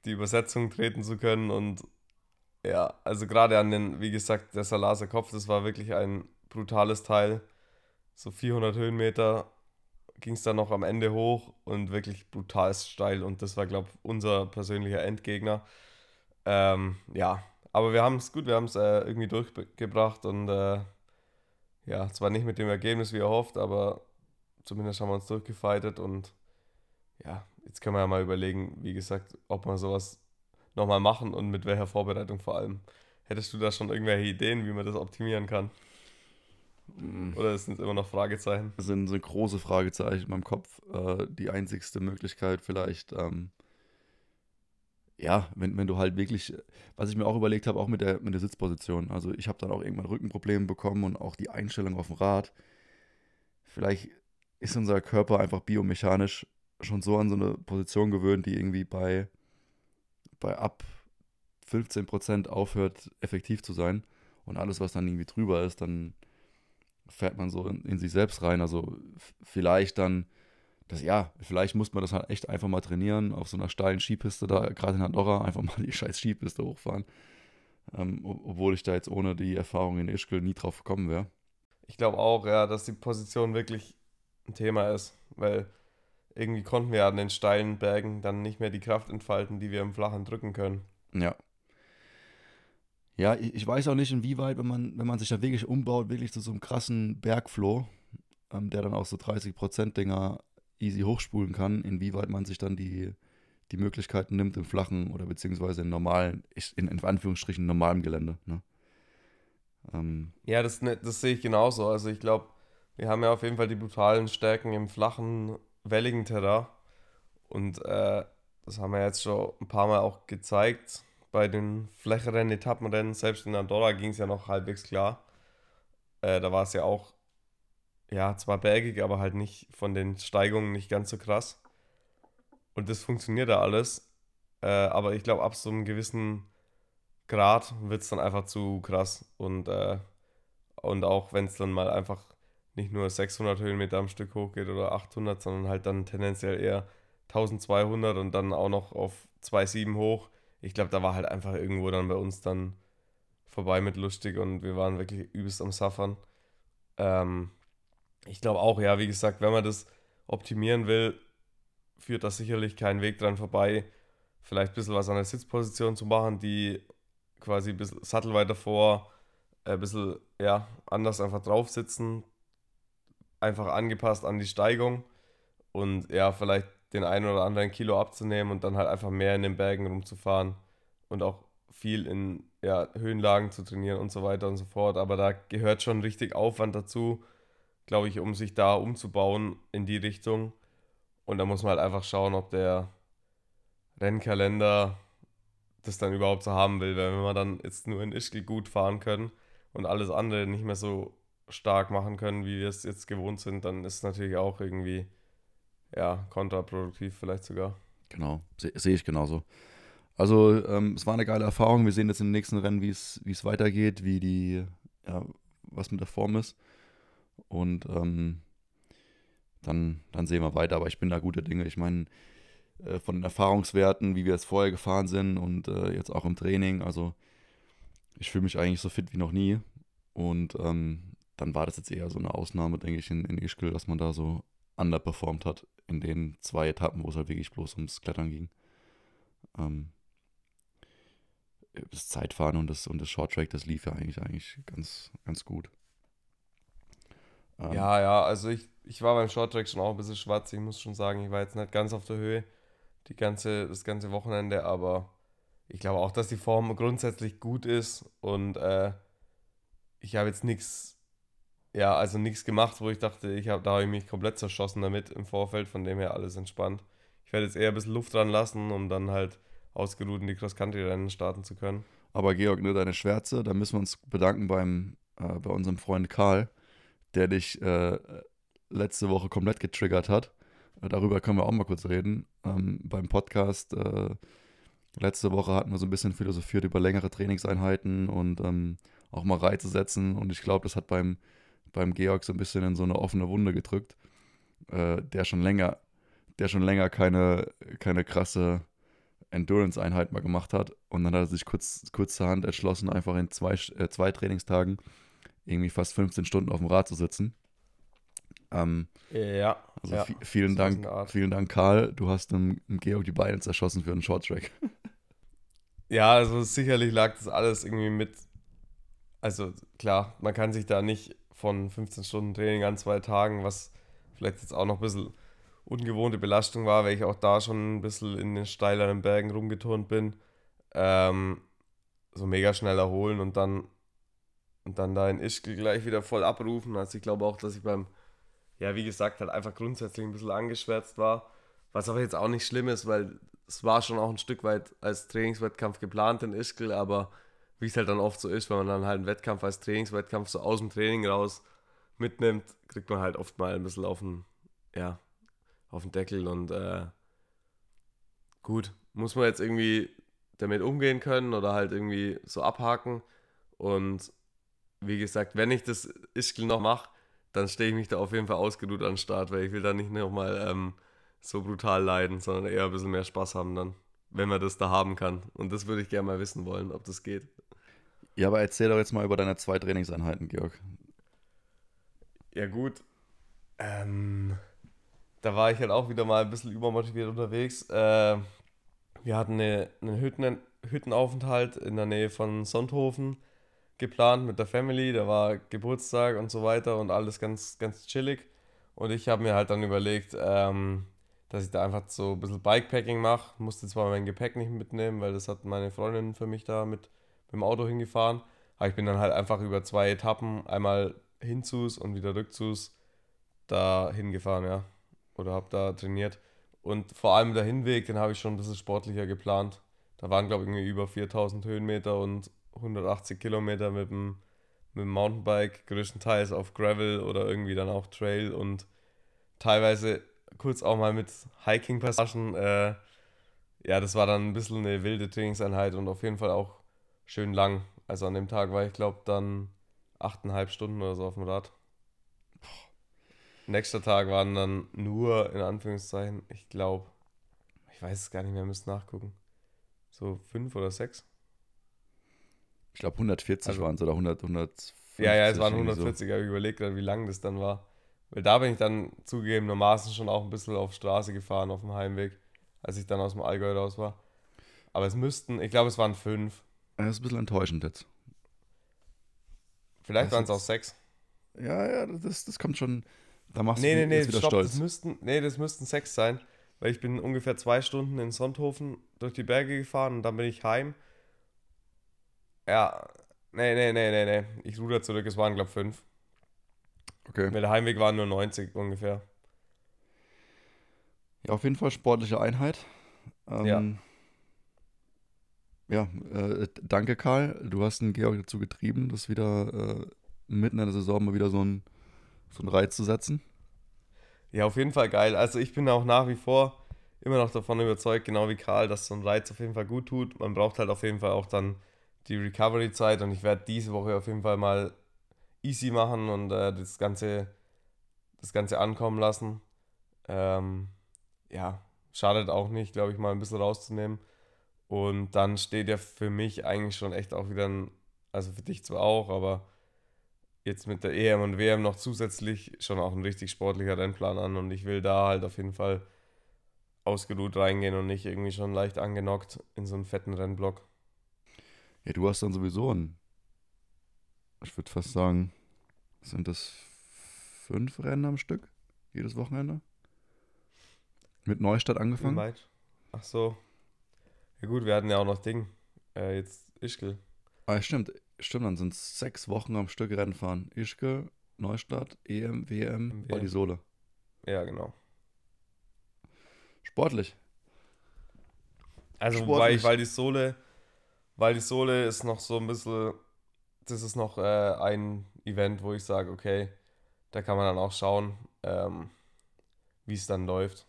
die Übersetzung treten zu können. Und ja, also gerade an den, wie gesagt, der Salaser Kopf, das war wirklich ein brutales Teil. So 400 Höhenmeter ging es dann noch am Ende hoch und wirklich brutal steil. Und das war, glaube ich, unser persönlicher Endgegner. Ähm, ja, aber wir haben es gut, wir haben es äh, irgendwie durchgebracht und äh, ja, zwar nicht mit dem Ergebnis wie erhofft, aber zumindest haben wir uns durchgefeitet und ja, jetzt können wir ja mal überlegen, wie gesagt, ob wir sowas nochmal machen und mit welcher Vorbereitung vor allem. Hättest du da schon irgendwelche Ideen, wie man das optimieren kann? Oder sind es immer noch Fragezeichen? Das sind, sind große Fragezeichen in meinem Kopf. Äh, die einzigste Möglichkeit vielleicht, ähm, ja, wenn, wenn du halt wirklich, was ich mir auch überlegt habe, auch mit der, mit der Sitzposition. Also ich habe dann auch irgendwann Rückenprobleme bekommen und auch die Einstellung auf dem Rad. Vielleicht ist unser Körper einfach biomechanisch schon so an so eine Position gewöhnt, die irgendwie bei, bei ab 15% aufhört, effektiv zu sein. Und alles, was dann irgendwie drüber ist, dann fährt man so in, in sich selbst rein. Also vielleicht dann, das ja, vielleicht muss man das halt echt einfach mal trainieren, auf so einer steilen Skipiste da, gerade in Andorra, einfach mal die scheiß Skipiste hochfahren. Ähm, ob- obwohl ich da jetzt ohne die Erfahrung in Ischgl nie drauf gekommen wäre. Ich glaube auch, ja, dass die Position wirklich ein Thema ist, weil irgendwie konnten wir an den steilen Bergen dann nicht mehr die Kraft entfalten, die wir im Flachen drücken können. Ja. Ja, ich, ich weiß auch nicht, inwieweit, wenn man, wenn man sich da wirklich umbaut, wirklich zu so einem krassen Bergfloh, ähm, der dann auch so 30% Dinger easy hochspulen kann, inwieweit man sich dann die, die Möglichkeiten nimmt im flachen oder beziehungsweise in normalen, in, in Anführungsstrichen normalem Gelände. Ne? Ähm, Ja, das, ne- das sehe ich genauso. Also ich glaube, wir haben ja auf jeden Fall die brutalen Stärken im flachen, welligen Terrain. Und äh, das haben wir jetzt schon ein paar Mal auch gezeigt. Bei den flächeren Etappenrennen, selbst in Andorra ging es ja noch halbwegs klar. Äh, da war es ja auch, ja, zwar bergig, aber halt nicht von den Steigungen nicht ganz so krass. Und das funktioniert da alles. Äh, aber ich glaube, ab so einem gewissen Grad wird es dann einfach zu krass. Und, äh, und auch wenn es dann mal einfach nicht nur 600 Höhenmeter am Stück hochgeht oder 800, sondern halt dann tendenziell eher 1200 und dann auch noch auf 2,7 hoch. Ich glaube, da war halt einfach irgendwo dann bei uns dann vorbei mit lustig und wir waren wirklich übelst am Suffern. Ähm, ich glaube auch, ja, wie gesagt, wenn man das optimieren will, führt da sicherlich kein Weg dran vorbei, vielleicht ein bisschen was an der Sitzposition zu machen, die quasi ein bisschen sattelweiter vor, äh, ein bisschen, ja, anders einfach drauf sitzen, einfach angepasst an die Steigung und ja, vielleicht den einen oder anderen Kilo abzunehmen und dann halt einfach mehr in den Bergen rumzufahren und auch viel in ja, Höhenlagen zu trainieren und so weiter und so fort. Aber da gehört schon richtig Aufwand dazu, glaube ich, um sich da umzubauen in die Richtung. Und da muss man halt einfach schauen, ob der Rennkalender das dann überhaupt so haben will. Weil wenn wir dann jetzt nur in Ischgl gut fahren können und alles andere nicht mehr so stark machen können, wie wir es jetzt gewohnt sind, dann ist es natürlich auch irgendwie ja, kontraproduktiv vielleicht sogar. Genau, se- sehe ich genauso. Also, ähm, es war eine geile Erfahrung. Wir sehen jetzt im nächsten Rennen, wie es es weitergeht, wie die, ja, was mit der Form ist. Und ähm, dann, dann sehen wir weiter. Aber ich bin da guter Dinge. Ich meine, äh, von den Erfahrungswerten, wie wir jetzt vorher gefahren sind und äh, jetzt auch im Training, also ich fühle mich eigentlich so fit wie noch nie. Und ähm, dann war das jetzt eher so eine Ausnahme, denke ich, in, in Ischgl, dass man da so underperformt hat in den zwei Etappen, wo es halt wirklich bloß ums Klettern ging. Ähm, das Zeitfahren und das, und das Shorttrack, das lief ja eigentlich, eigentlich ganz, ganz gut. Ähm, Ja, ja, also ich, ich war beim Shorttrack schon auch ein bisschen schwarz. Ich muss schon sagen, ich war jetzt nicht ganz auf der Höhe die ganze, das ganze Wochenende, aber ich glaube auch, dass die Form grundsätzlich gut ist und äh, ich habe jetzt nichts, ja, also nichts gemacht, wo ich dachte, ich habe, da habe ich mich komplett zerschossen damit im Vorfeld, von dem her alles entspannt. Ich werde jetzt eher ein bisschen Luft dran lassen, um dann halt ausgeruht in die Cross-Country-Rennen starten zu können. Aber Georg, ne, deine Schwärze, da müssen wir uns bedanken beim, äh, bei unserem Freund Karl, der dich äh, letzte Woche komplett getriggert hat. Äh, darüber können wir auch mal kurz reden. Ähm, beim Podcast äh, letzte Woche hatten wir so ein bisschen philosophiert über längere Trainingseinheiten und ähm, auch mal Reize setzen. Und ich glaube, das hat beim, beim Georg so ein bisschen in so eine offene Wunde gedrückt, äh, der schon länger, der schon länger keine, keine krasse Endurance-Einheit mal gemacht hat. Und dann hat er sich kurz, kurzerhand entschlossen, einfach in zwei, äh, zwei Trainingstagen irgendwie fast 15 Stunden auf dem Rad zu sitzen. Ähm, ja. Also ja, vielen Dank, vielen Dank, Karl. Du hast dem, dem Georg die Beine zerschossen für einen Shorttrack. Ja, also sicherlich lag das alles irgendwie mit. Also klar, man kann sich da nicht von 15 Stunden Training an zwei Tagen, was vielleicht jetzt auch noch ein bisschen ungewohnte Belastung war, weil ich auch da schon ein bisschen in den steileren Bergen rumgeturnt bin, ähm, so mega schnell erholen und dann und dann da in Ischgl gleich wieder voll abrufen. Also ich glaube auch, dass ich beim, ja wie gesagt, halt einfach grundsätzlich ein bisschen angeschwärzt war, was aber jetzt auch nicht schlimm ist, weil es war schon auch ein Stück weit als Trainingswettkampf geplant in Ischgl, aber wie es halt dann oft so ist, wenn man dann halt einen Wettkampf als Trainingswettkampf so aus dem Training raus mitnimmt, kriegt man halt oft mal ein bisschen auf den, ja, auf den Deckel und äh, gut, muss man jetzt irgendwie damit umgehen können oder halt irgendwie so abhaken und wie gesagt, wenn ich das Ischgl noch mache, dann stehe ich mich da auf jeden Fall ausgeruht an den Start, weil ich will da nicht nochmal ähm, so brutal leiden, sondern eher ein bisschen mehr Spaß haben dann, wenn man das da haben kann. Und das würde ich gerne mal wissen wollen, ob das geht. Ja, aber erzähl doch jetzt mal über deine zwei Trainingseinheiten, Georg. Ja, gut. Ähm, da war ich halt auch wieder mal ein bisschen übermotiviert unterwegs. Äh, wir hatten eine, einen Hütten, Hüttenaufenthalt in der Nähe von Sonthofen geplant mit der Family. Da war Geburtstag und so weiter und alles ganz, ganz chillig. Und ich habe mir halt dann überlegt, ähm, dass ich da einfach so ein bisschen Bikepacking mache. Musste zwar mein Gepäck nicht mitnehmen, weil das hat meine Freundin für mich da mit, mit dem Auto hingefahren. Aber ich bin dann halt einfach über zwei Etappen, einmal hinzus und wieder rückzus, da hingefahren, ja. Oder habe da trainiert. Und vor allem der Hinweg, den habe ich schon ein bisschen sportlicher geplant. Da waren, glaube ich, über 4000 Höhenmeter und 180 Kilometer mit dem, mit dem Mountainbike, größtenteils auf Gravel oder irgendwie dann auch Trail und teilweise kurz auch mal mit Hiking-Passagen. Äh, ja, das war dann ein bisschen eine wilde Trainingseinheit und auf jeden Fall auch schön lang. Also an dem Tag war ich, glaube dann achteinhalb Stunden oder so auf dem Rad. Nächster Tag waren dann nur, in Anführungszeichen, ich glaube, ich weiß es gar nicht mehr, müsst nachgucken. So fünf oder sechs. Ich glaube 140 Also- waren es oder 100, 150. Ja, ja, es waren irgendwie so. 140, aber ich überlegt gerade, wie lang das dann war. Weil da bin ich dann zugegebenermaßen schon auch ein bisschen auf Straße gefahren auf dem Heimweg, als ich dann aus dem Allgäu raus war. Aber es müssten, ich glaube, es waren fünf. Das ist ein bisschen enttäuschend jetzt. Vielleicht waren es auch sechs. Ja, ja, das, das kommt schon. Da machst Nee, du nee, nee, wieder stopp, stolz. das müssten, nee, das müssten sechs sein. Weil ich bin ungefähr zwei Stunden in Sonthofen durch die Berge gefahren und dann bin ich heim. Ja, nee, nee, nee, nee, nee. Ich ruder zurück, es waren, glaube ich, fünf. Okay. Weil der Heimweg waren nur 90 ungefähr. Ja, auf jeden Fall sportliche Einheit. Ähm, ja, äh, danke Karl. Du hast den Georg dazu getrieben, das wieder äh, mitten in der Saison mal wieder so einen so einen Reiz zu setzen. Ja, auf jeden Fall geil. Also ich bin auch nach wie vor immer noch davon überzeugt, genau wie Karl, dass so ein Reiz auf jeden Fall gut tut. Man braucht halt auf jeden Fall auch dann die Recovery-Zeit und ich werde diese Woche auf jeden Fall mal easy machen und äh, das Ganze das Ganze ankommen lassen. Ähm, ja, schadet auch nicht, glaube ich, mal ein bisschen rauszunehmen. Und dann steht ja für mich eigentlich schon echt auch wieder ein, also für dich zwar auch, aber jetzt mit der EM und WM noch zusätzlich schon auch ein richtig sportlicher Rennplan an und ich will da halt auf jeden Fall ausgeruht reingehen und nicht irgendwie schon leicht angenockt in so einen fetten Rennblock. Ja, du hast dann sowieso ein, ich würde fast sagen, sind das fünf Rennen am Stück, jedes Wochenende? Mit Neustadt angefangen? Ach so. Ja gut, wir hatten ja auch noch Ding. Äh, jetzt Ischgl. Ah, stimmt, stimmt, dann sind es sechs Wochen am Stück Rennen fahren. Ischke, Neustadt, EM, WM, WM. Val Ja, genau. Sportlich. Also Sportlich. wobei, weil die Sohle, weil die Sohle ist noch so ein bisschen, das ist noch äh, ein Event, wo ich sage, okay, da kann man dann auch schauen, ähm, wie es dann läuft.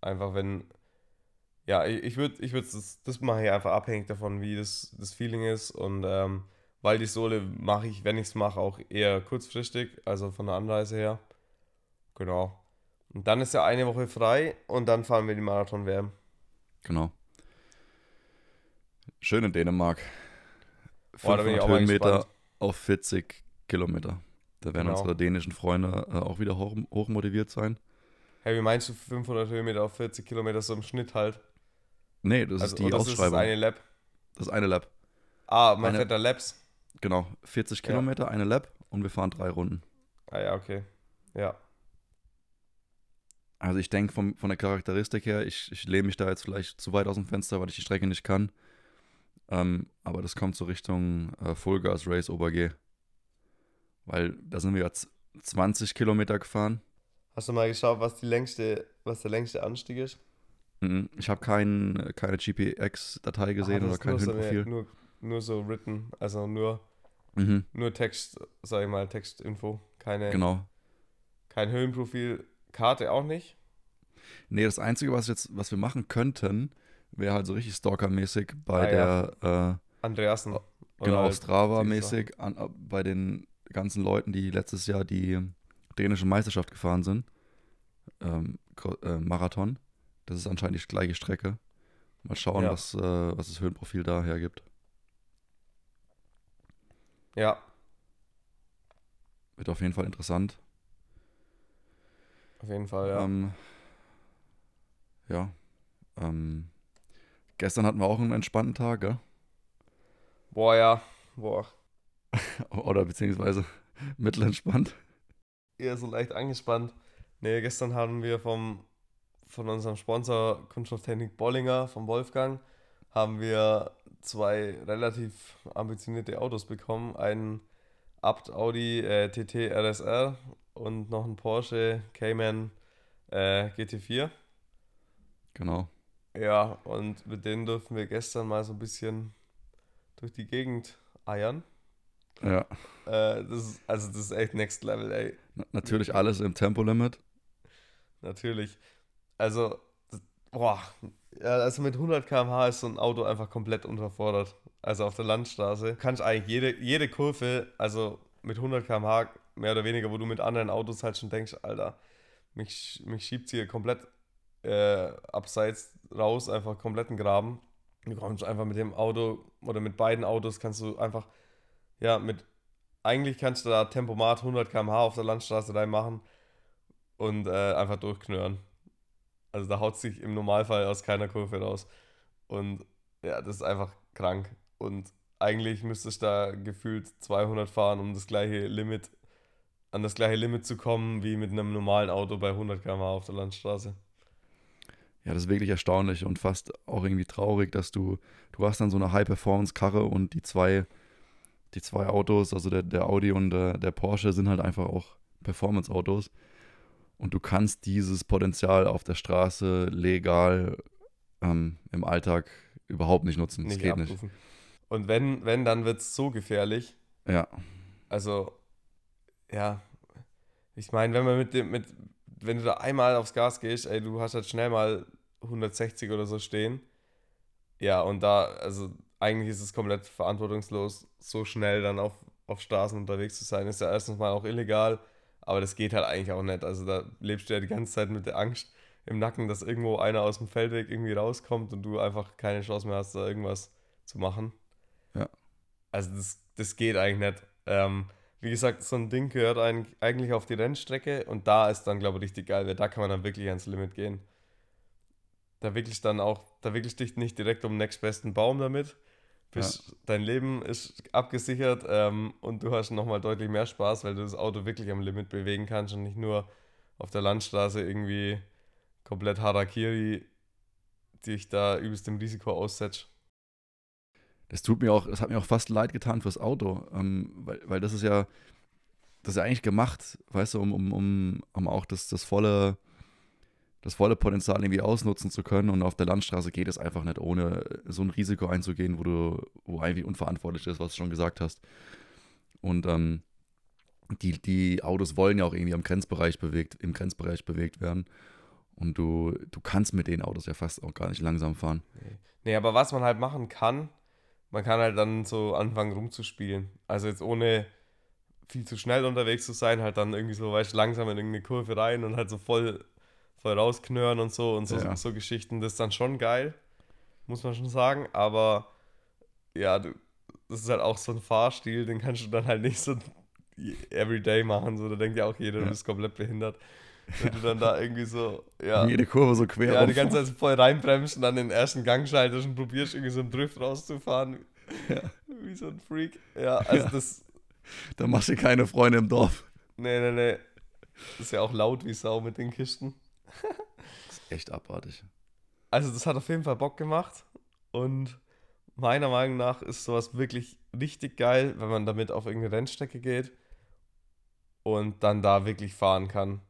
Einfach wenn, ja, ich, würde, ich würd das, das mache ich einfach abhängig davon, wie das, das Feeling ist. Und ähm, weil die Sohle mache ich, wenn ich es mache, auch eher kurzfristig, also von der Anreise her. Genau. Und dann ist ja eine Woche frei und dann fahren wir die Marathon-WM. Genau. Schön in Dänemark. Boah, da bin ich 500 auch mal Höhenmeter auf 40 Kilometer. Da werden Genau. unsere dänischen Freunde äh, auch wieder hoch, hochmotiviert sein. Hey, wie meinst du 500 Höhenmeter auf 40 Kilometer so im Schnitt halt? Nee, das also, ist die oder ist das Ausschreibung. eine Lap? das ist eine Lab. Ah, man fährt da Laps. Genau, 40 Ja. Kilometer, eine Lab und wir fahren drei Runden. Ah ja, okay. Ja. Also ich denke von der Charakteristik her, ich, ich lehne mich da jetzt vielleicht zu weit aus dem Fenster, weil ich die Strecke nicht kann. Ähm, aber das kommt so Richtung äh, Fullgas Race Oberg. Weil da sind wir jetzt 20 Kilometer gefahren. Hast du mal geschaut, was die längste, was der längste Anstieg ist? Mhm. Ich habe kein, keine GPX-Datei gesehen Ah, oder kein so, Höhenprofil. nur, nur so written, also nur, Mhm. nur Text, sag ich mal, Textinfo. Keine, Genau. Kein Höhenprofil, Karte auch nicht. Nee, das Einzige, was jetzt, was wir machen könnten, wäre halt so richtig Stalker-mäßig bei Ah, ja. der, äh, Andreasen. Genau, halt Strava-mäßig äh, bei den ganzen Leuten, die letztes Jahr die dänische Meisterschaft gefahren sind. Ähm, äh, Marathon. Das ist anscheinend die gleiche Strecke. Mal schauen, Ja. was, äh, was das Höhenprofil da hergibt. Ja, Wird auf jeden Fall interessant. auf jeden Fall, ja. Ähm, ja. Ähm, gestern hatten wir auch einen entspannten Tag, gell? Boah, ja. Boah. Oder beziehungsweise mittelentspannt. Eher so leicht angespannt. Nee, gestern haben wir vom, von unserem Sponsor Kunststofftechnik Bollinger, vom Wolfgang, haben wir zwei relativ ambitionierte Autos bekommen. Einen Abt Audi äh, TT RSR und noch einen Porsche Cayman äh, GT4. Genau. Ja, und mit denen durften wir gestern mal so ein bisschen durch die Gegend eiern. Ja. Äh, das ist, also das ist echt Next Level, ey. Na- Natürlich alles im Tempolimit. Natürlich. Also, boah, ja, also mit 100 km/h ist so ein Auto einfach komplett unterfordert. Also auf der Landstraße kannst eigentlich jede, jede Kurve, also mit 100 km/h mehr oder weniger, wo du mit anderen Autos halt schon denkst, Alter, mich, mich schiebt hier komplett äh, abseits raus, einfach kompletten Graben. Du kommst einfach mit dem Auto oder mit beiden Autos kannst du einfach, ja, mit, eigentlich kannst du da Tempomat 100 km/h auf der Landstraße reinmachen und äh, einfach durchknurren. Also da haut sich im Normalfall aus keiner Kurve raus. Und ja, das ist einfach krank. Und eigentlich müsstest du da gefühlt 200 fahren, um das gleiche Limit, an das gleiche Limit zu kommen, wie mit einem normalen Auto bei 100 km/h auf der Landstraße. Ja, das ist wirklich erstaunlich und fast auch irgendwie traurig, dass du, du hast dann so eine High-Performance-Karre und die zwei, die zwei Autos, also der, der Audi und der, der Porsche, sind halt einfach auch Performance-Autos. Und du kannst dieses Potenzial auf der Straße legal ähm, im Alltag überhaupt nicht nutzen. Das Nicht geht nicht. abrufen. Und wenn, wenn, dann wird es so gefährlich. Ja, Also, ja, ich meine, wenn man mit dem, mit, wenn du da einmal aufs Gas gehst, ey, du hast halt schnell mal 160 oder so stehen. Ja, und da, also eigentlich ist es komplett verantwortungslos, so schnell dann auf, auf Straßen unterwegs zu sein. Ist ja erstens mal auch illegal, aber das geht halt eigentlich auch nicht. Also da lebst du ja die ganze Zeit mit der Angst im Nacken, dass irgendwo einer aus dem Feldweg irgendwie rauskommt und du einfach keine Chance mehr hast, da irgendwas zu machen. Ja. Also das, das geht eigentlich nicht. Ähm, wie gesagt, so ein Ding gehört eigentlich auf die Rennstrecke und da ist dann, glaube ich, richtig geil, weil da kann man dann wirklich ans Limit gehen. Da wirklich dann auch, da wirklich dich nicht direkt um den nächstbesten Baum damit. Bist, Dein Leben ist abgesichert ähm, und du hast nochmal deutlich mehr Spaß, weil du das Auto wirklich am Limit bewegen kannst und nicht nur auf der Landstraße irgendwie komplett Harakiri dich da übelst dem Risiko aussetzt. das tut mir auch, das hat mir auch fast leid getan fürs Auto, ähm, weil, weil das ist ja, das ist ja eigentlich gemacht, weißt du, um, um, um, um auch das, das volle, das volle Potenzial irgendwie ausnutzen zu können. Und auf der Landstraße geht es einfach nicht, ohne so ein Risiko einzugehen, wo du, wo eigentlich unverantwortlich ist, was du schon gesagt hast. Und ähm, die, die Autos wollen ja auch irgendwie am Grenzbereich bewegt, im Grenzbereich bewegt werden. Und du, du kannst mit den Autos ja fast auch gar nicht langsam fahren. Nee. nee, aber was man halt machen kann, man kann halt dann so anfangen rumzuspielen. Also jetzt ohne viel zu schnell unterwegs zu sein, halt dann irgendwie so, weißt langsam in irgendeine Kurve rein und halt so voll, voll rausknören und so und so, Ja. so Geschichten. Das ist dann schon geil, muss man schon sagen. Aber ja, du, das ist halt auch so ein Fahrstil, den kannst du dann halt nicht so everyday machen. So, da denkt ja auch jeder, du Ja. bist komplett behindert. Wenn du dann da irgendwie so, ja. Jede Kurve so quer. Ja, die ganze Zeit voll reinbremst und dann den ersten Gang schaltest und probierst irgendwie so einen Drift rauszufahren. Ja. Wie so ein Freak. Ja, also Ja. das. Da machst du keine Freunde im Dorf. Nee, nee, nee. Das ist ja auch laut wie Sau mit den Kisten. Das ist echt abartig. Also, das hat auf jeden Fall Bock gemacht. Und meiner Meinung nach ist sowas wirklich richtig geil, wenn man damit auf irgendeine Rennstrecke geht und dann da wirklich fahren kann.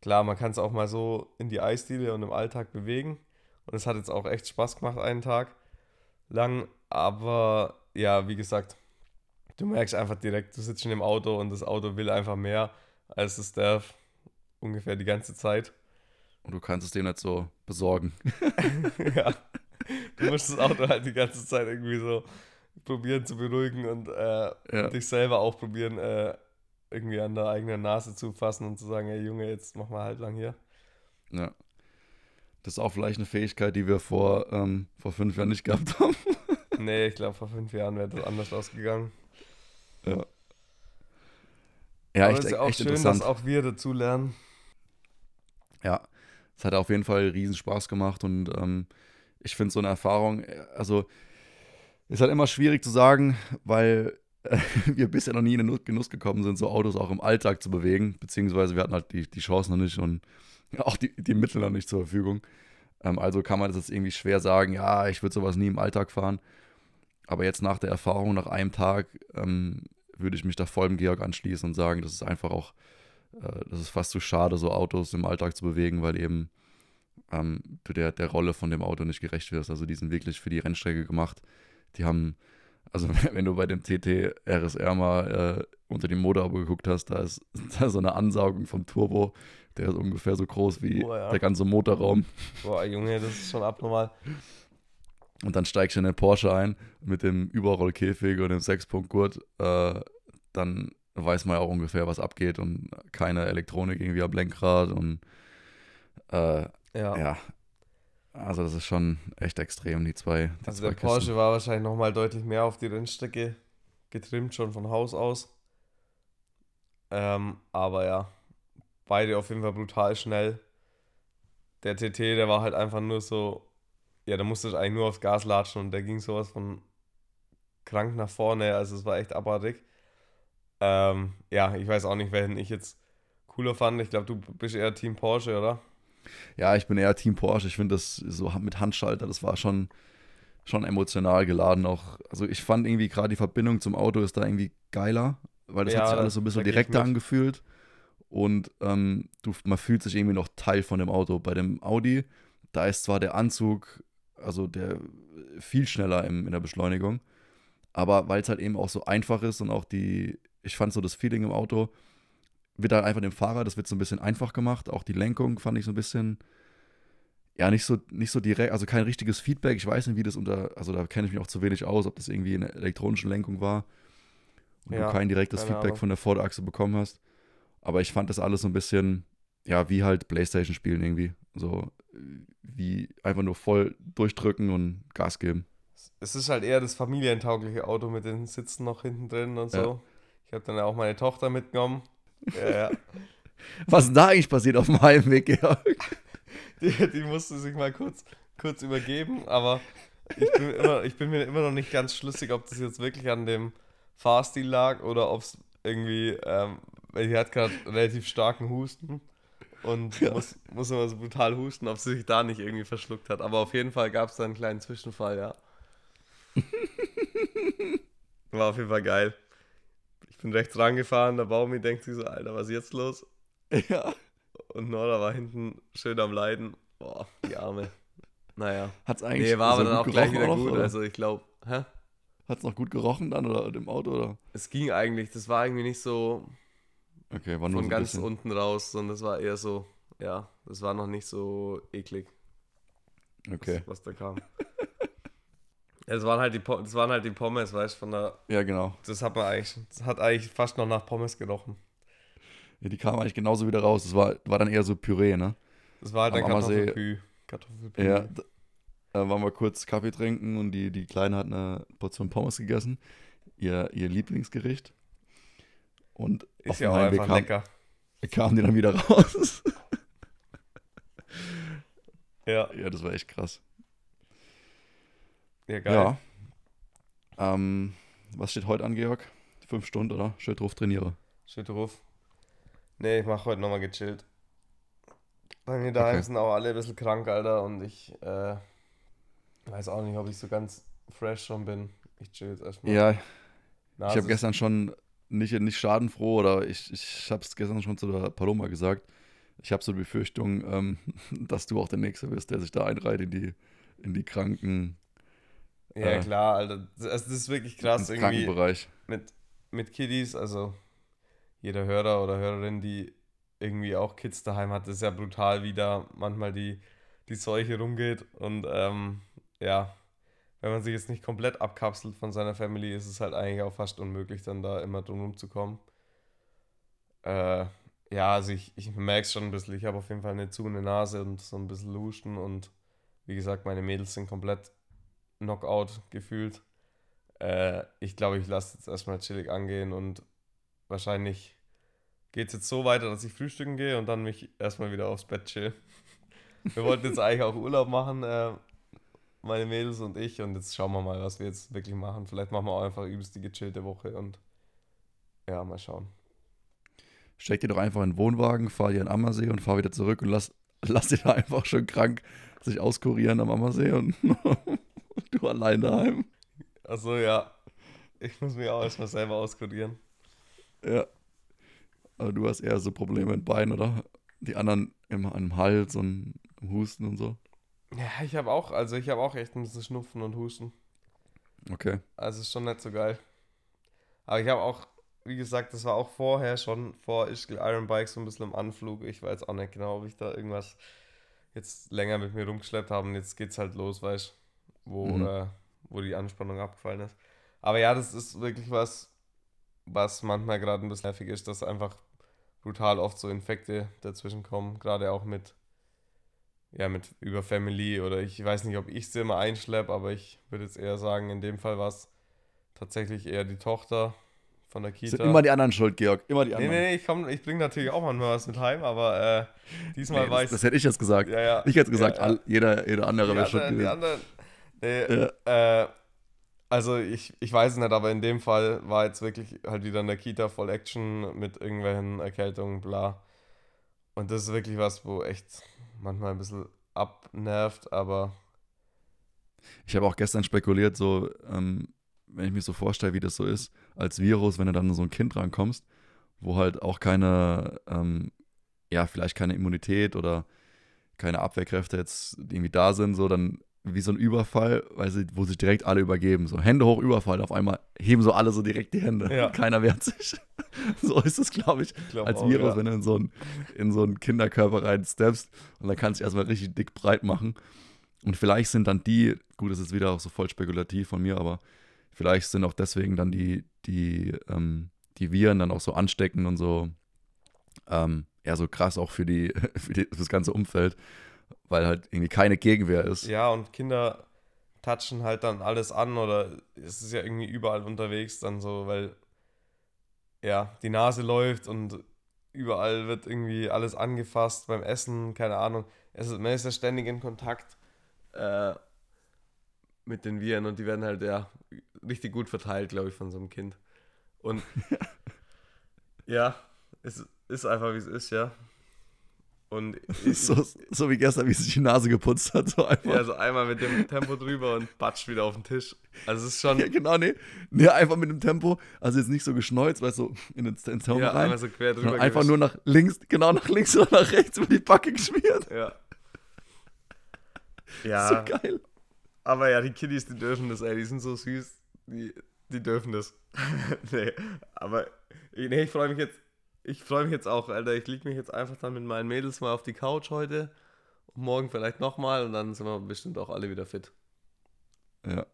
Klar, man kann es auch mal so in die Eisdiele und im Alltag bewegen. Und es hat jetzt auch echt Spaß gemacht, einen Tag lang. Aber ja, wie gesagt, du merkst einfach direkt, du sitzt schon im Auto und das Auto will einfach mehr, als es darf. Ungefähr die ganze Zeit. Und du kannst es dem nicht so besorgen. ja. Du musst das Auto halt die ganze Zeit irgendwie so probieren zu beruhigen und äh, Ja. dich selber auch probieren, äh, irgendwie an der eigenen Nase zu fassen und zu sagen, hey Junge, jetzt mach mal halt lang hier. Ja. Das ist auch vielleicht eine Fähigkeit, die wir vor, ähm, vor fünf Jahren nicht gehabt haben. nee, ich glaube, vor fünf Jahren wäre das anders ausgegangen. Ja. Ja, Aber echt, ist ja auch echt schön, interessant. dass auch wir dazu lernen. Ja, es hat auf jeden Fall riesen Spaß gemacht und ähm, ich finde so eine Erfahrung, also ist halt immer schwierig zu sagen, weil äh, wir bisher noch nie in den Nu- Genuss gekommen sind, so Autos auch im Alltag zu bewegen, beziehungsweise wir hatten halt die, die Chance noch nicht und auch die, die Mittel noch nicht zur Verfügung. Ähm, also kann man das jetzt irgendwie schwer sagen, ja, ich würde sowas nie im Alltag fahren. Aber jetzt nach der Erfahrung, nach einem Tag, ähm, würde ich mich da voll dem Georg anschließen und sagen, das ist einfach auch das ist fast zu schade, so Autos im Alltag zu bewegen, weil eben ähm, du der, der Rolle von dem Auto nicht gerecht wirst. Also die sind wirklich für die Rennstrecke gemacht. Die haben, also wenn du bei dem TT RSR mal äh, unter die Motorhaube geguckt hast, da ist da ist so eine Ansaugung vom Turbo, der ist ungefähr so groß wie Oh ja. der ganze Motorraum. Boah, Junge, das ist schon abnormal. Und dann steigst du in den Porsche ein mit dem Überrollkäfig und dem Sechspunktgurt. Äh, dann weiß man ja auch ungefähr, was abgeht und keine Elektronik irgendwie am Lenkrad und äh, Ja. ja. Also das ist schon echt extrem, die zwei. Die Also zwei der Kisten. Porsche war wahrscheinlich nochmal deutlich mehr auf die Rennstrecke getrimmt, schon von Haus aus. Ähm, aber ja, beide auf jeden Fall brutal schnell. Der TT, der war halt einfach nur so, ja, da musste ich eigentlich nur aufs Gas latschen und der ging sowas von krank nach vorne, also es war echt abartig. Ähm, ja, ich weiß auch nicht, welchen ich jetzt cooler fand. Ich glaube, du bist eher Team Porsche, oder? Ja, ich bin eher Team Porsche. Ich finde das so mit Handschalter, das war schon, schon emotional geladen auch. Also ich fand irgendwie gerade die Verbindung zum Auto ist da irgendwie geiler, weil das Ja, hat sich alles so ein bisschen direkter angefühlt. Und ähm, du, man fühlt sich irgendwie noch Teil von dem Auto. Bei dem Audi, da ist zwar der Anzug, also der viel schneller im, in der Beschleunigung, aber weil es halt eben auch so einfach ist und auch die, ich fand so das Feeling im Auto, wird halt einfach dem Fahrer, das wird so ein bisschen einfach gemacht. Auch die Lenkung fand ich so ein bisschen, ja, nicht so, nicht so direkt, also kein richtiges Feedback. Ich weiß nicht, wie das unter, also da kenne ich mich auch zu wenig aus, ob das irgendwie eine elektronische Lenkung war und Ja, du kein direktes Feedback Ahnung. von der Vorderachse bekommen hast. Aber ich fand das alles so ein bisschen, ja, wie halt Playstation spielen irgendwie. So, wie einfach nur voll durchdrücken und Gas geben. Es ist halt eher das familientaugliche Auto mit den Sitzen noch hinten drin und so. Habe dann auch meine Tochter mitgenommen. Ja, ja. Was ist da eigentlich passiert auf dem Heimweg, Georg? Die, die musste sich mal kurz, kurz übergeben, aber ich bin, immer, ich bin mir immer noch nicht ganz schlüssig, ob das jetzt wirklich an dem Fahrstil lag oder ob es irgendwie, ähm, weil die hat gerade relativ starken Husten und Ja. muss, muss immer so brutal husten, ob sie sich da nicht irgendwie verschluckt hat. Aber auf jeden Fall gab es da einen kleinen Zwischenfall, ja. War auf jeden Fall geil. Bin rechts rangefahren, der Baumi denkt sich so, Alter, was ist jetzt los? ja. Und Nora war hinten schön am Leiden. Boah, die Arme. Naja. Hat's eigentlich Nee, war aber dann auch gleich gerochen wieder noch, gut. oder? Also ich glaube, hä? Hat's noch gut gerochen dann oder im Auto oder? Es ging eigentlich, das war irgendwie nicht so Okay, war nur von so ganz bisschen. unten raus, sondern das war eher so, ja, das war noch nicht so eklig, Okay. was, was da kam. Ja, das waren halt die, das waren halt die Pommes, weißt du, von der, Ja, genau. das hat man eigentlich, das hat eigentlich fast noch nach Pommes gerochen. Ja, die kamen eigentlich genauso wieder raus. Das war, war dann eher so Püree, ne? Das war halt Am Ammersee- Kartoffelpü. Kartoffelpü. Ja, da, waren wir kurz Kaffee trinken und die, die Kleine hat eine Portion Pommes gegessen. Ihr, ihr Lieblingsgericht. Und auf Ist ja auch einfach kam, lecker. kamen die dann wieder raus. Ja, ja, das war echt krass. Ja, geil. Ja. Ähm, was steht heute an, Georg? Fünf Stunden, oder? Schön drauf trainiere. Schön drauf. Nee, ich mach heute nochmal gechillt. Bei mir daheim Okay. sind auch alle ein bisschen krank, Alter, und ich äh, weiß auch nicht, ob ich so ganz fresh schon bin. Ich chill jetzt erstmal. Ja, ich Nase habe gestern schon nicht, nicht schadenfroh oder ich, ich habe es gestern schon zu der Paloma gesagt. Ich habe so die Befürchtung, ähm, dass du auch der Nächste bist, der sich da einreiht in die, in die Kranken, Ja, äh, klar, Alter. Das, also das ist wirklich krass ins irgendwie Krankenbereich. mit, mit Kiddies, also jeder Hörer oder Hörerin, die irgendwie auch Kids daheim hat, ist ja brutal, wie da manchmal die, die Seuche rumgeht. Und ähm, ja, wenn man sich jetzt nicht komplett abkapselt von seiner Family, ist es halt eigentlich auch fast unmöglich, dann da immer drum rumzukommen. Äh, ja, also ich, ich merke es schon ein bisschen. Ich habe auf jeden Fall eine zu eine Nase und so ein bisschen Luschen. Und wie gesagt, meine Mädels sind komplett Knockout gefühlt. Äh, ich glaube, ich lasse jetzt erstmal chillig angehen und wahrscheinlich geht es jetzt so weiter, dass ich frühstücken gehe und dann mich erstmal wieder aufs Bett chill. Wir wollten jetzt eigentlich auch Urlaub machen, äh, meine Mädels und ich, und jetzt schauen wir mal, was wir jetzt wirklich machen. Vielleicht machen wir auch einfach übelst die gechillte Woche und ja, mal schauen. Steck dir doch einfach in den Wohnwagen, fahr dir in Ammersee und fahr wieder zurück und lass, lass dir da einfach schön krank sich auskurieren am Ammersee und du allein daheim. Achso, ja. Ich muss mich auch erstmal selber auskurieren. Ja. Aber du hast eher so Probleme im Bein, oder? Die anderen im, im Hals und im Husten und so. Ja, ich habe auch, also ich habe auch echt ein bisschen Schnupfen und Husten. Okay. Also ist schon nicht so geil. Aber ich habe auch, wie gesagt, das war auch vorher schon vor Ischgl Iron Bike so ein bisschen im Anflug. Ich weiß auch nicht genau, ob ich da irgendwas jetzt länger mit mir rumgeschleppt habe. Und jetzt geht's halt los, weißt wo, Mhm. äh, wo die Anspannung abgefallen ist. Aber ja, das ist wirklich was, was manchmal gerade ein bisschen nervig ist, dass einfach brutal oft so Infekte dazwischen kommen. Gerade auch mit, ja, mit über Family oder ich weiß nicht, ob ich sie immer einschleppe, aber ich würde jetzt eher sagen, in dem Fall war es tatsächlich eher die Tochter von der Kita. sind immer die anderen schuld, Georg. Immer die nee, anderen. nee, nee, ich, komm, ich bringe natürlich auch manchmal was mit heim, aber äh, diesmal Nee, war das, ich. das hätte ich jetzt gesagt. ja, ja, Ich hätte gesagt, ja, jeder, jeder andere wäre schuld anderen, die gewesen. anderen. Nee, Ja. äh, also ich, ich weiß es nicht, aber in dem Fall war jetzt wirklich halt wieder in der Kita voll Action mit irgendwelchen Erkältungen, bla. Und das ist wirklich was, wo echt manchmal ein bisschen abnervt, aber Ich habe auch gestern spekuliert, so, ähm, wenn ich mir so vorstelle, wie das so ist, als Virus, wenn du dann an so ein Kind rankommst, wo halt auch keine, ähm, ja, vielleicht keine Immunität oder keine Abwehrkräfte jetzt irgendwie da sind, so dann wie so ein Überfall, weil sie, wo sich direkt alle übergeben. So Hände hoch, Überfall. Auf einmal heben so alle so direkt die Hände. Ja. Keiner wehrt sich. so ist es, glaube ich, ich glaube als auch, Virus, ja. wenn du in so einen, in so einen Kinderkörper reinsteppst und dann kannst du dich erstmal richtig dick breit machen. Und vielleicht sind dann die, gut, das ist wieder auch so voll spekulativ von mir, aber vielleicht sind auch deswegen dann die, die, ähm, die Viren dann auch so ansteckend und so, ähm, ja, so krass auch für, die, für, die, für das ganze Umfeld, weil halt irgendwie keine Gegenwehr ist. Ja, und Kinder touchen halt dann alles an oder es ist ja irgendwie überall unterwegs dann so, weil ja, die Nase läuft und überall wird irgendwie alles angefasst beim Essen, keine Ahnung. Es ist, man ist ja ständig in Kontakt äh, mit den Viren und die werden halt ja richtig gut verteilt, glaube ich, von so einem Kind. Und ja, es ist einfach wie es ist, ja. Und ich, So, so wie gestern, wie sie sich die Nase geputzt hat. So einfach. Ja, also einmal mit dem Tempo drüber und batsch wieder auf den Tisch. Also es ist schon Ja, genau, nee. Nee, einfach mit dem Tempo. Also jetzt nicht so geschneuzt, weißt du, so in den, ins Helm ja, rein. einmal so quer drüber. einfach nur nach links, genau nach links oder nach rechts über die Backe geschmiert. Ja. So Ja, geil. aber ja, die Kiddies, die dürfen das, ey, die sind so süß. Die, die dürfen das. nee, aber nee, ich freue mich jetzt ich freue mich jetzt auch, Alter. Ich liege mich jetzt einfach dann mit meinen Mädels mal auf die Couch heute. Und morgen vielleicht nochmal und dann sind wir bestimmt auch alle wieder fit. Ja.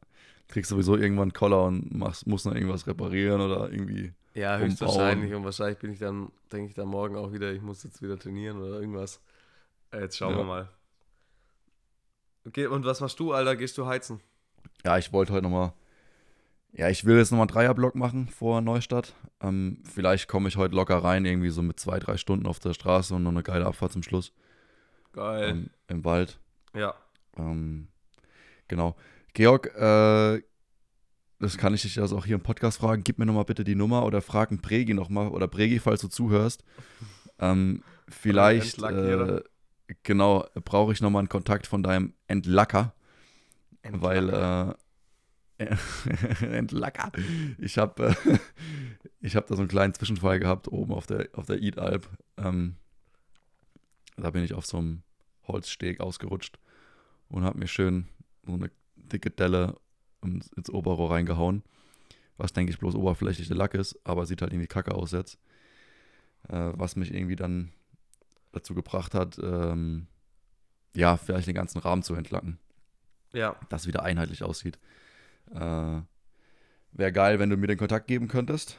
Kriegst sowieso irgendwann Koller und machst, musst noch irgendwas reparieren oder irgendwie. Ja, umbauen. höchstwahrscheinlich. Und wahrscheinlich bin ich dann, denke ich dann morgen auch wieder, ich muss jetzt wieder trainieren oder irgendwas. Äh, Jetzt schauen Ja. wir mal. Okay, und was machst du, Alter? Gehst du heizen? Ja, ich wollte heute nochmal. Ja, ich will jetzt nochmal einen Dreierblock machen vor Neustadt. Ähm, vielleicht komme ich heute locker rein, irgendwie so mit zwei, drei Stunden auf der Straße und noch eine geile Abfahrt zum Schluss Geil. ähm, im Wald. ja. Ähm, genau. Georg, äh, das kann ich dich also auch hier im Podcast fragen. Gib mir nochmal bitte die Nummer oder frag einen Pregi nochmal. Oder Pregi, falls du zuhörst. Ähm, vielleicht, äh, genau, brauche ich nochmal einen Kontakt von deinem Entlacker. Weil, äh, Entlacker. Ich habe äh, ich hab da so einen kleinen Zwischenfall gehabt oben auf der, auf der Eid-Alp. Ähm, da bin ich auf so einem Holzsteg ausgerutscht und habe mir schön so eine dicke Delle ins, ins Oberrohr reingehauen. Was denke ich bloß oberflächliche Lack ist, aber sieht halt irgendwie kacke aus jetzt. Äh, was mich irgendwie dann dazu gebracht hat, ähm, ja, vielleicht den ganzen Rahmen zu entlacken Ja. dass es wieder einheitlich aussieht. Äh, Wäre geil, wenn du mir den Kontakt geben könntest.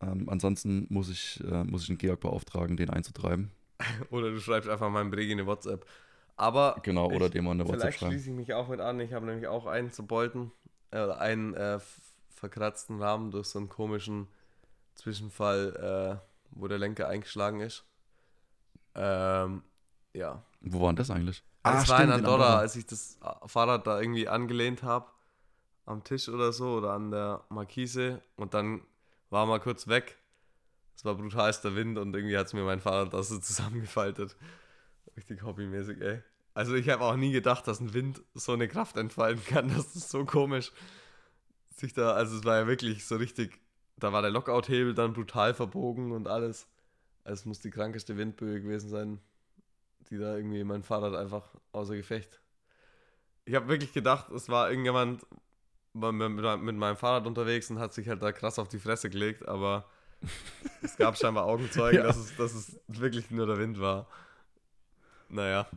Ähm, ansonsten muss ich, äh, muss ich den Georg beauftragen, den einzutreiben. Oder du schreibst einfach meinem Bregi eine WhatsApp. Aber Genau, oder ich, dem mal eine WhatsApp vielleicht schreiben. schließe ich mich auch mit an. Ich habe nämlich auch einen zu Bolten. Äh, einen äh, verkratzten Rahmen durch so einen komischen Zwischenfall, äh, wo der Lenker eingeschlagen ist. Ähm, ja. Wo war denn das eigentlich? Ah, das war in stimmt, Andorra, als ich das äh, Fahrrad da irgendwie angelehnt habe. Am Tisch oder so oder an der Markise. Und dann war mal kurz weg. Es war brutalster Wind und irgendwie hat es mir mein Fahrrad da so zusammengefaltet. Richtig hobbymäßig, ey. Also ich habe auch nie gedacht, dass ein Wind so eine Kraft entfalten kann. Das ist so komisch. Sich da, also es war ja wirklich so richtig, da war der Lockout-Hebel dann brutal verbogen und alles. Also es muss die krankeste Windböe gewesen sein, die da irgendwie mein Fahrrad einfach außer Gefecht. Ich habe wirklich gedacht, es war irgendjemand mit, meinem Fahrrad unterwegs und hat sich halt da krass auf die Fresse gelegt, aber es gab scheinbar Augenzeugen, Ja. dass, es, dass es wirklich nur der Wind war. Naja.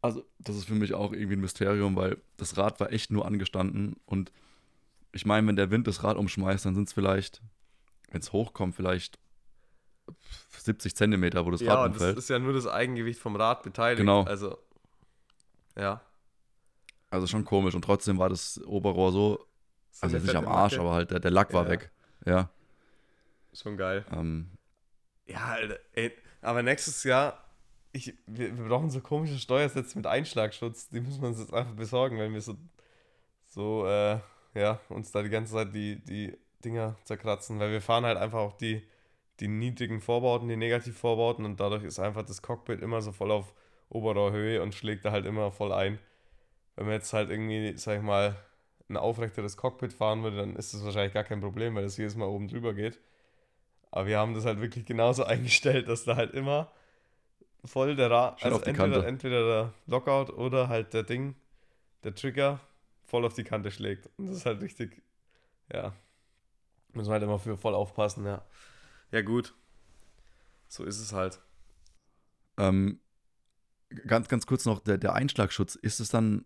Also, das ist für mich auch irgendwie ein Mysterium, weil das Rad war echt nur angestanden. Und ich meine, wenn der Wind das Rad umschmeißt, dann sind es vielleicht, wenn es hochkommt, vielleicht 70 Zentimeter, wo das ja, Rad und das umfällt. ist ja nur das Eigengewicht vom Rad beteiligt. Genau. Also, ja. Also schon komisch. Und trotzdem war das Oberrohr So also jetzt nicht am Arsch, aber halt der, der Lack war Ja. weg. Ja. Schon geil. Ähm, Ja, Alter, ey, aber nächstes Jahr, ich, wir, wir brauchen so komische Steuersätze mit Einschlagschutz. Die müssen wir uns jetzt einfach besorgen, wenn wir so, so äh, ja, uns da die ganze Zeit die, die Dinger zerkratzen. Weil wir fahren halt einfach auch die, die niedrigen Vorbauten, die Negativvorbauten und dadurch ist einfach das Cockpit immer so voll auf Oberrohrhöhe und schlägt da halt immer voll ein. Wenn wir jetzt halt irgendwie, sag ich mal, ein aufrechteres Cockpit fahren würde, dann ist das wahrscheinlich gar kein Problem, weil das jedes Mal oben drüber geht. Aber wir haben das halt wirklich genauso eingestellt, dass da halt immer voll der Ra Schön also entweder, entweder der Lockout oder halt der Ding, der Trigger voll auf die Kante schlägt. Und das ist halt richtig, ja. Müssen wir halt immer für voll aufpassen, ja. Ja, gut. So ist es halt. ähm, ganz, ganz kurz noch, der, der Einschlagschutz, ist es dann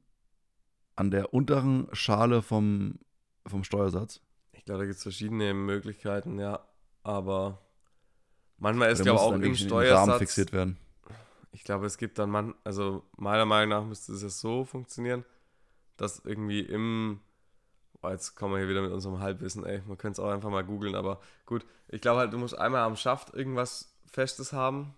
an der unteren Schale vom, vom Steuersatz? Ich glaube, da gibt es verschiedene Möglichkeiten, ja. Aber manchmal ist ja muss auch im Steuersatz. Fixiert werden? Ich glaube, es gibt dann man, also meiner Meinung nach müsste es ja so funktionieren, dass irgendwie im, oh, jetzt kommen wir hier wieder mit unserem Halbwissen, ey, man könnte es auch einfach mal googeln, aber gut, ich glaube halt, du musst einmal am Schaft irgendwas Festes haben,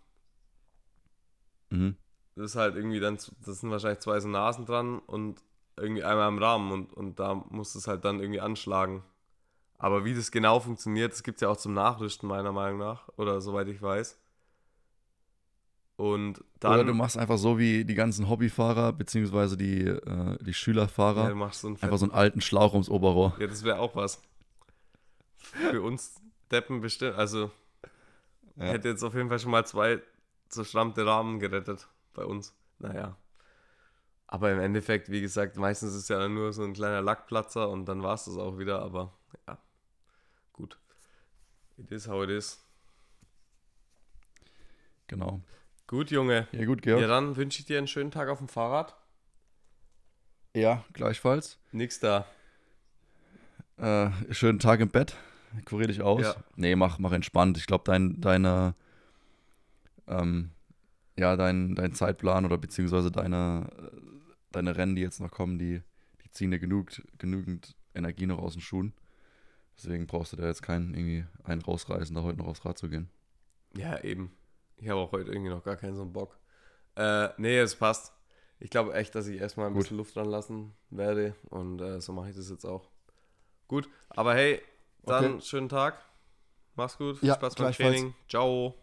Mhm. das ist halt irgendwie dann, das sind wahrscheinlich zwei so Nasen dran und irgendwie einmal am Rahmen und, und da muss es halt dann irgendwie anschlagen. Aber wie das genau funktioniert, das gibt es ja auch zum Nachrüsten, meiner Meinung nach, oder soweit ich weiß. Und dann. Oder du machst einfach so wie die ganzen Hobbyfahrer, beziehungsweise die, äh, die ja, Schülerfahrer, du machst so einen einfach so einen alten Schlauch ums Oberrohr. Ja, das wäre auch was. Für uns Deppen bestimmt. Also Ja. hätte jetzt auf jeden Fall schon mal zwei zerschrammte Rahmen gerettet bei uns. Naja. Aber im Endeffekt, wie gesagt, meistens ist es ja dann nur so ein kleiner Lackplatzer und dann war es das auch wieder. Aber ja, gut. It is how it is. Genau. Gut, Junge. Ja, gut, Georg. Ja, Ja, dann wünsche ich dir einen schönen Tag auf dem Fahrrad. gleichfalls. Nix da. Äh, schönen Tag im Bett. Kurier dich aus. Ja. Nee, mach, mach entspannt. Ich glaube, dein, deine, ähm, ja, dein, dein Zeitplan oder beziehungsweise deine, äh, deine Rennen, die jetzt noch kommen, die, die ziehen dir genug, genügend Energie noch aus den Schuhen. Deswegen brauchst du da jetzt keinen irgendwie einen rausreißen, da heute noch aufs Rad zu gehen. Ja, eben. Ich habe auch heute irgendwie noch gar keinen so einen Bock. Äh, nee, es passt. Ich glaube echt, dass ich erstmal ein Gut. bisschen Luft dran lassen werde. Und äh, so mache ich das jetzt auch. Gut, aber hey, dann Okay. schönen Tag. Mach's gut. Viel Ja, Spaß beim. Training. Ciao.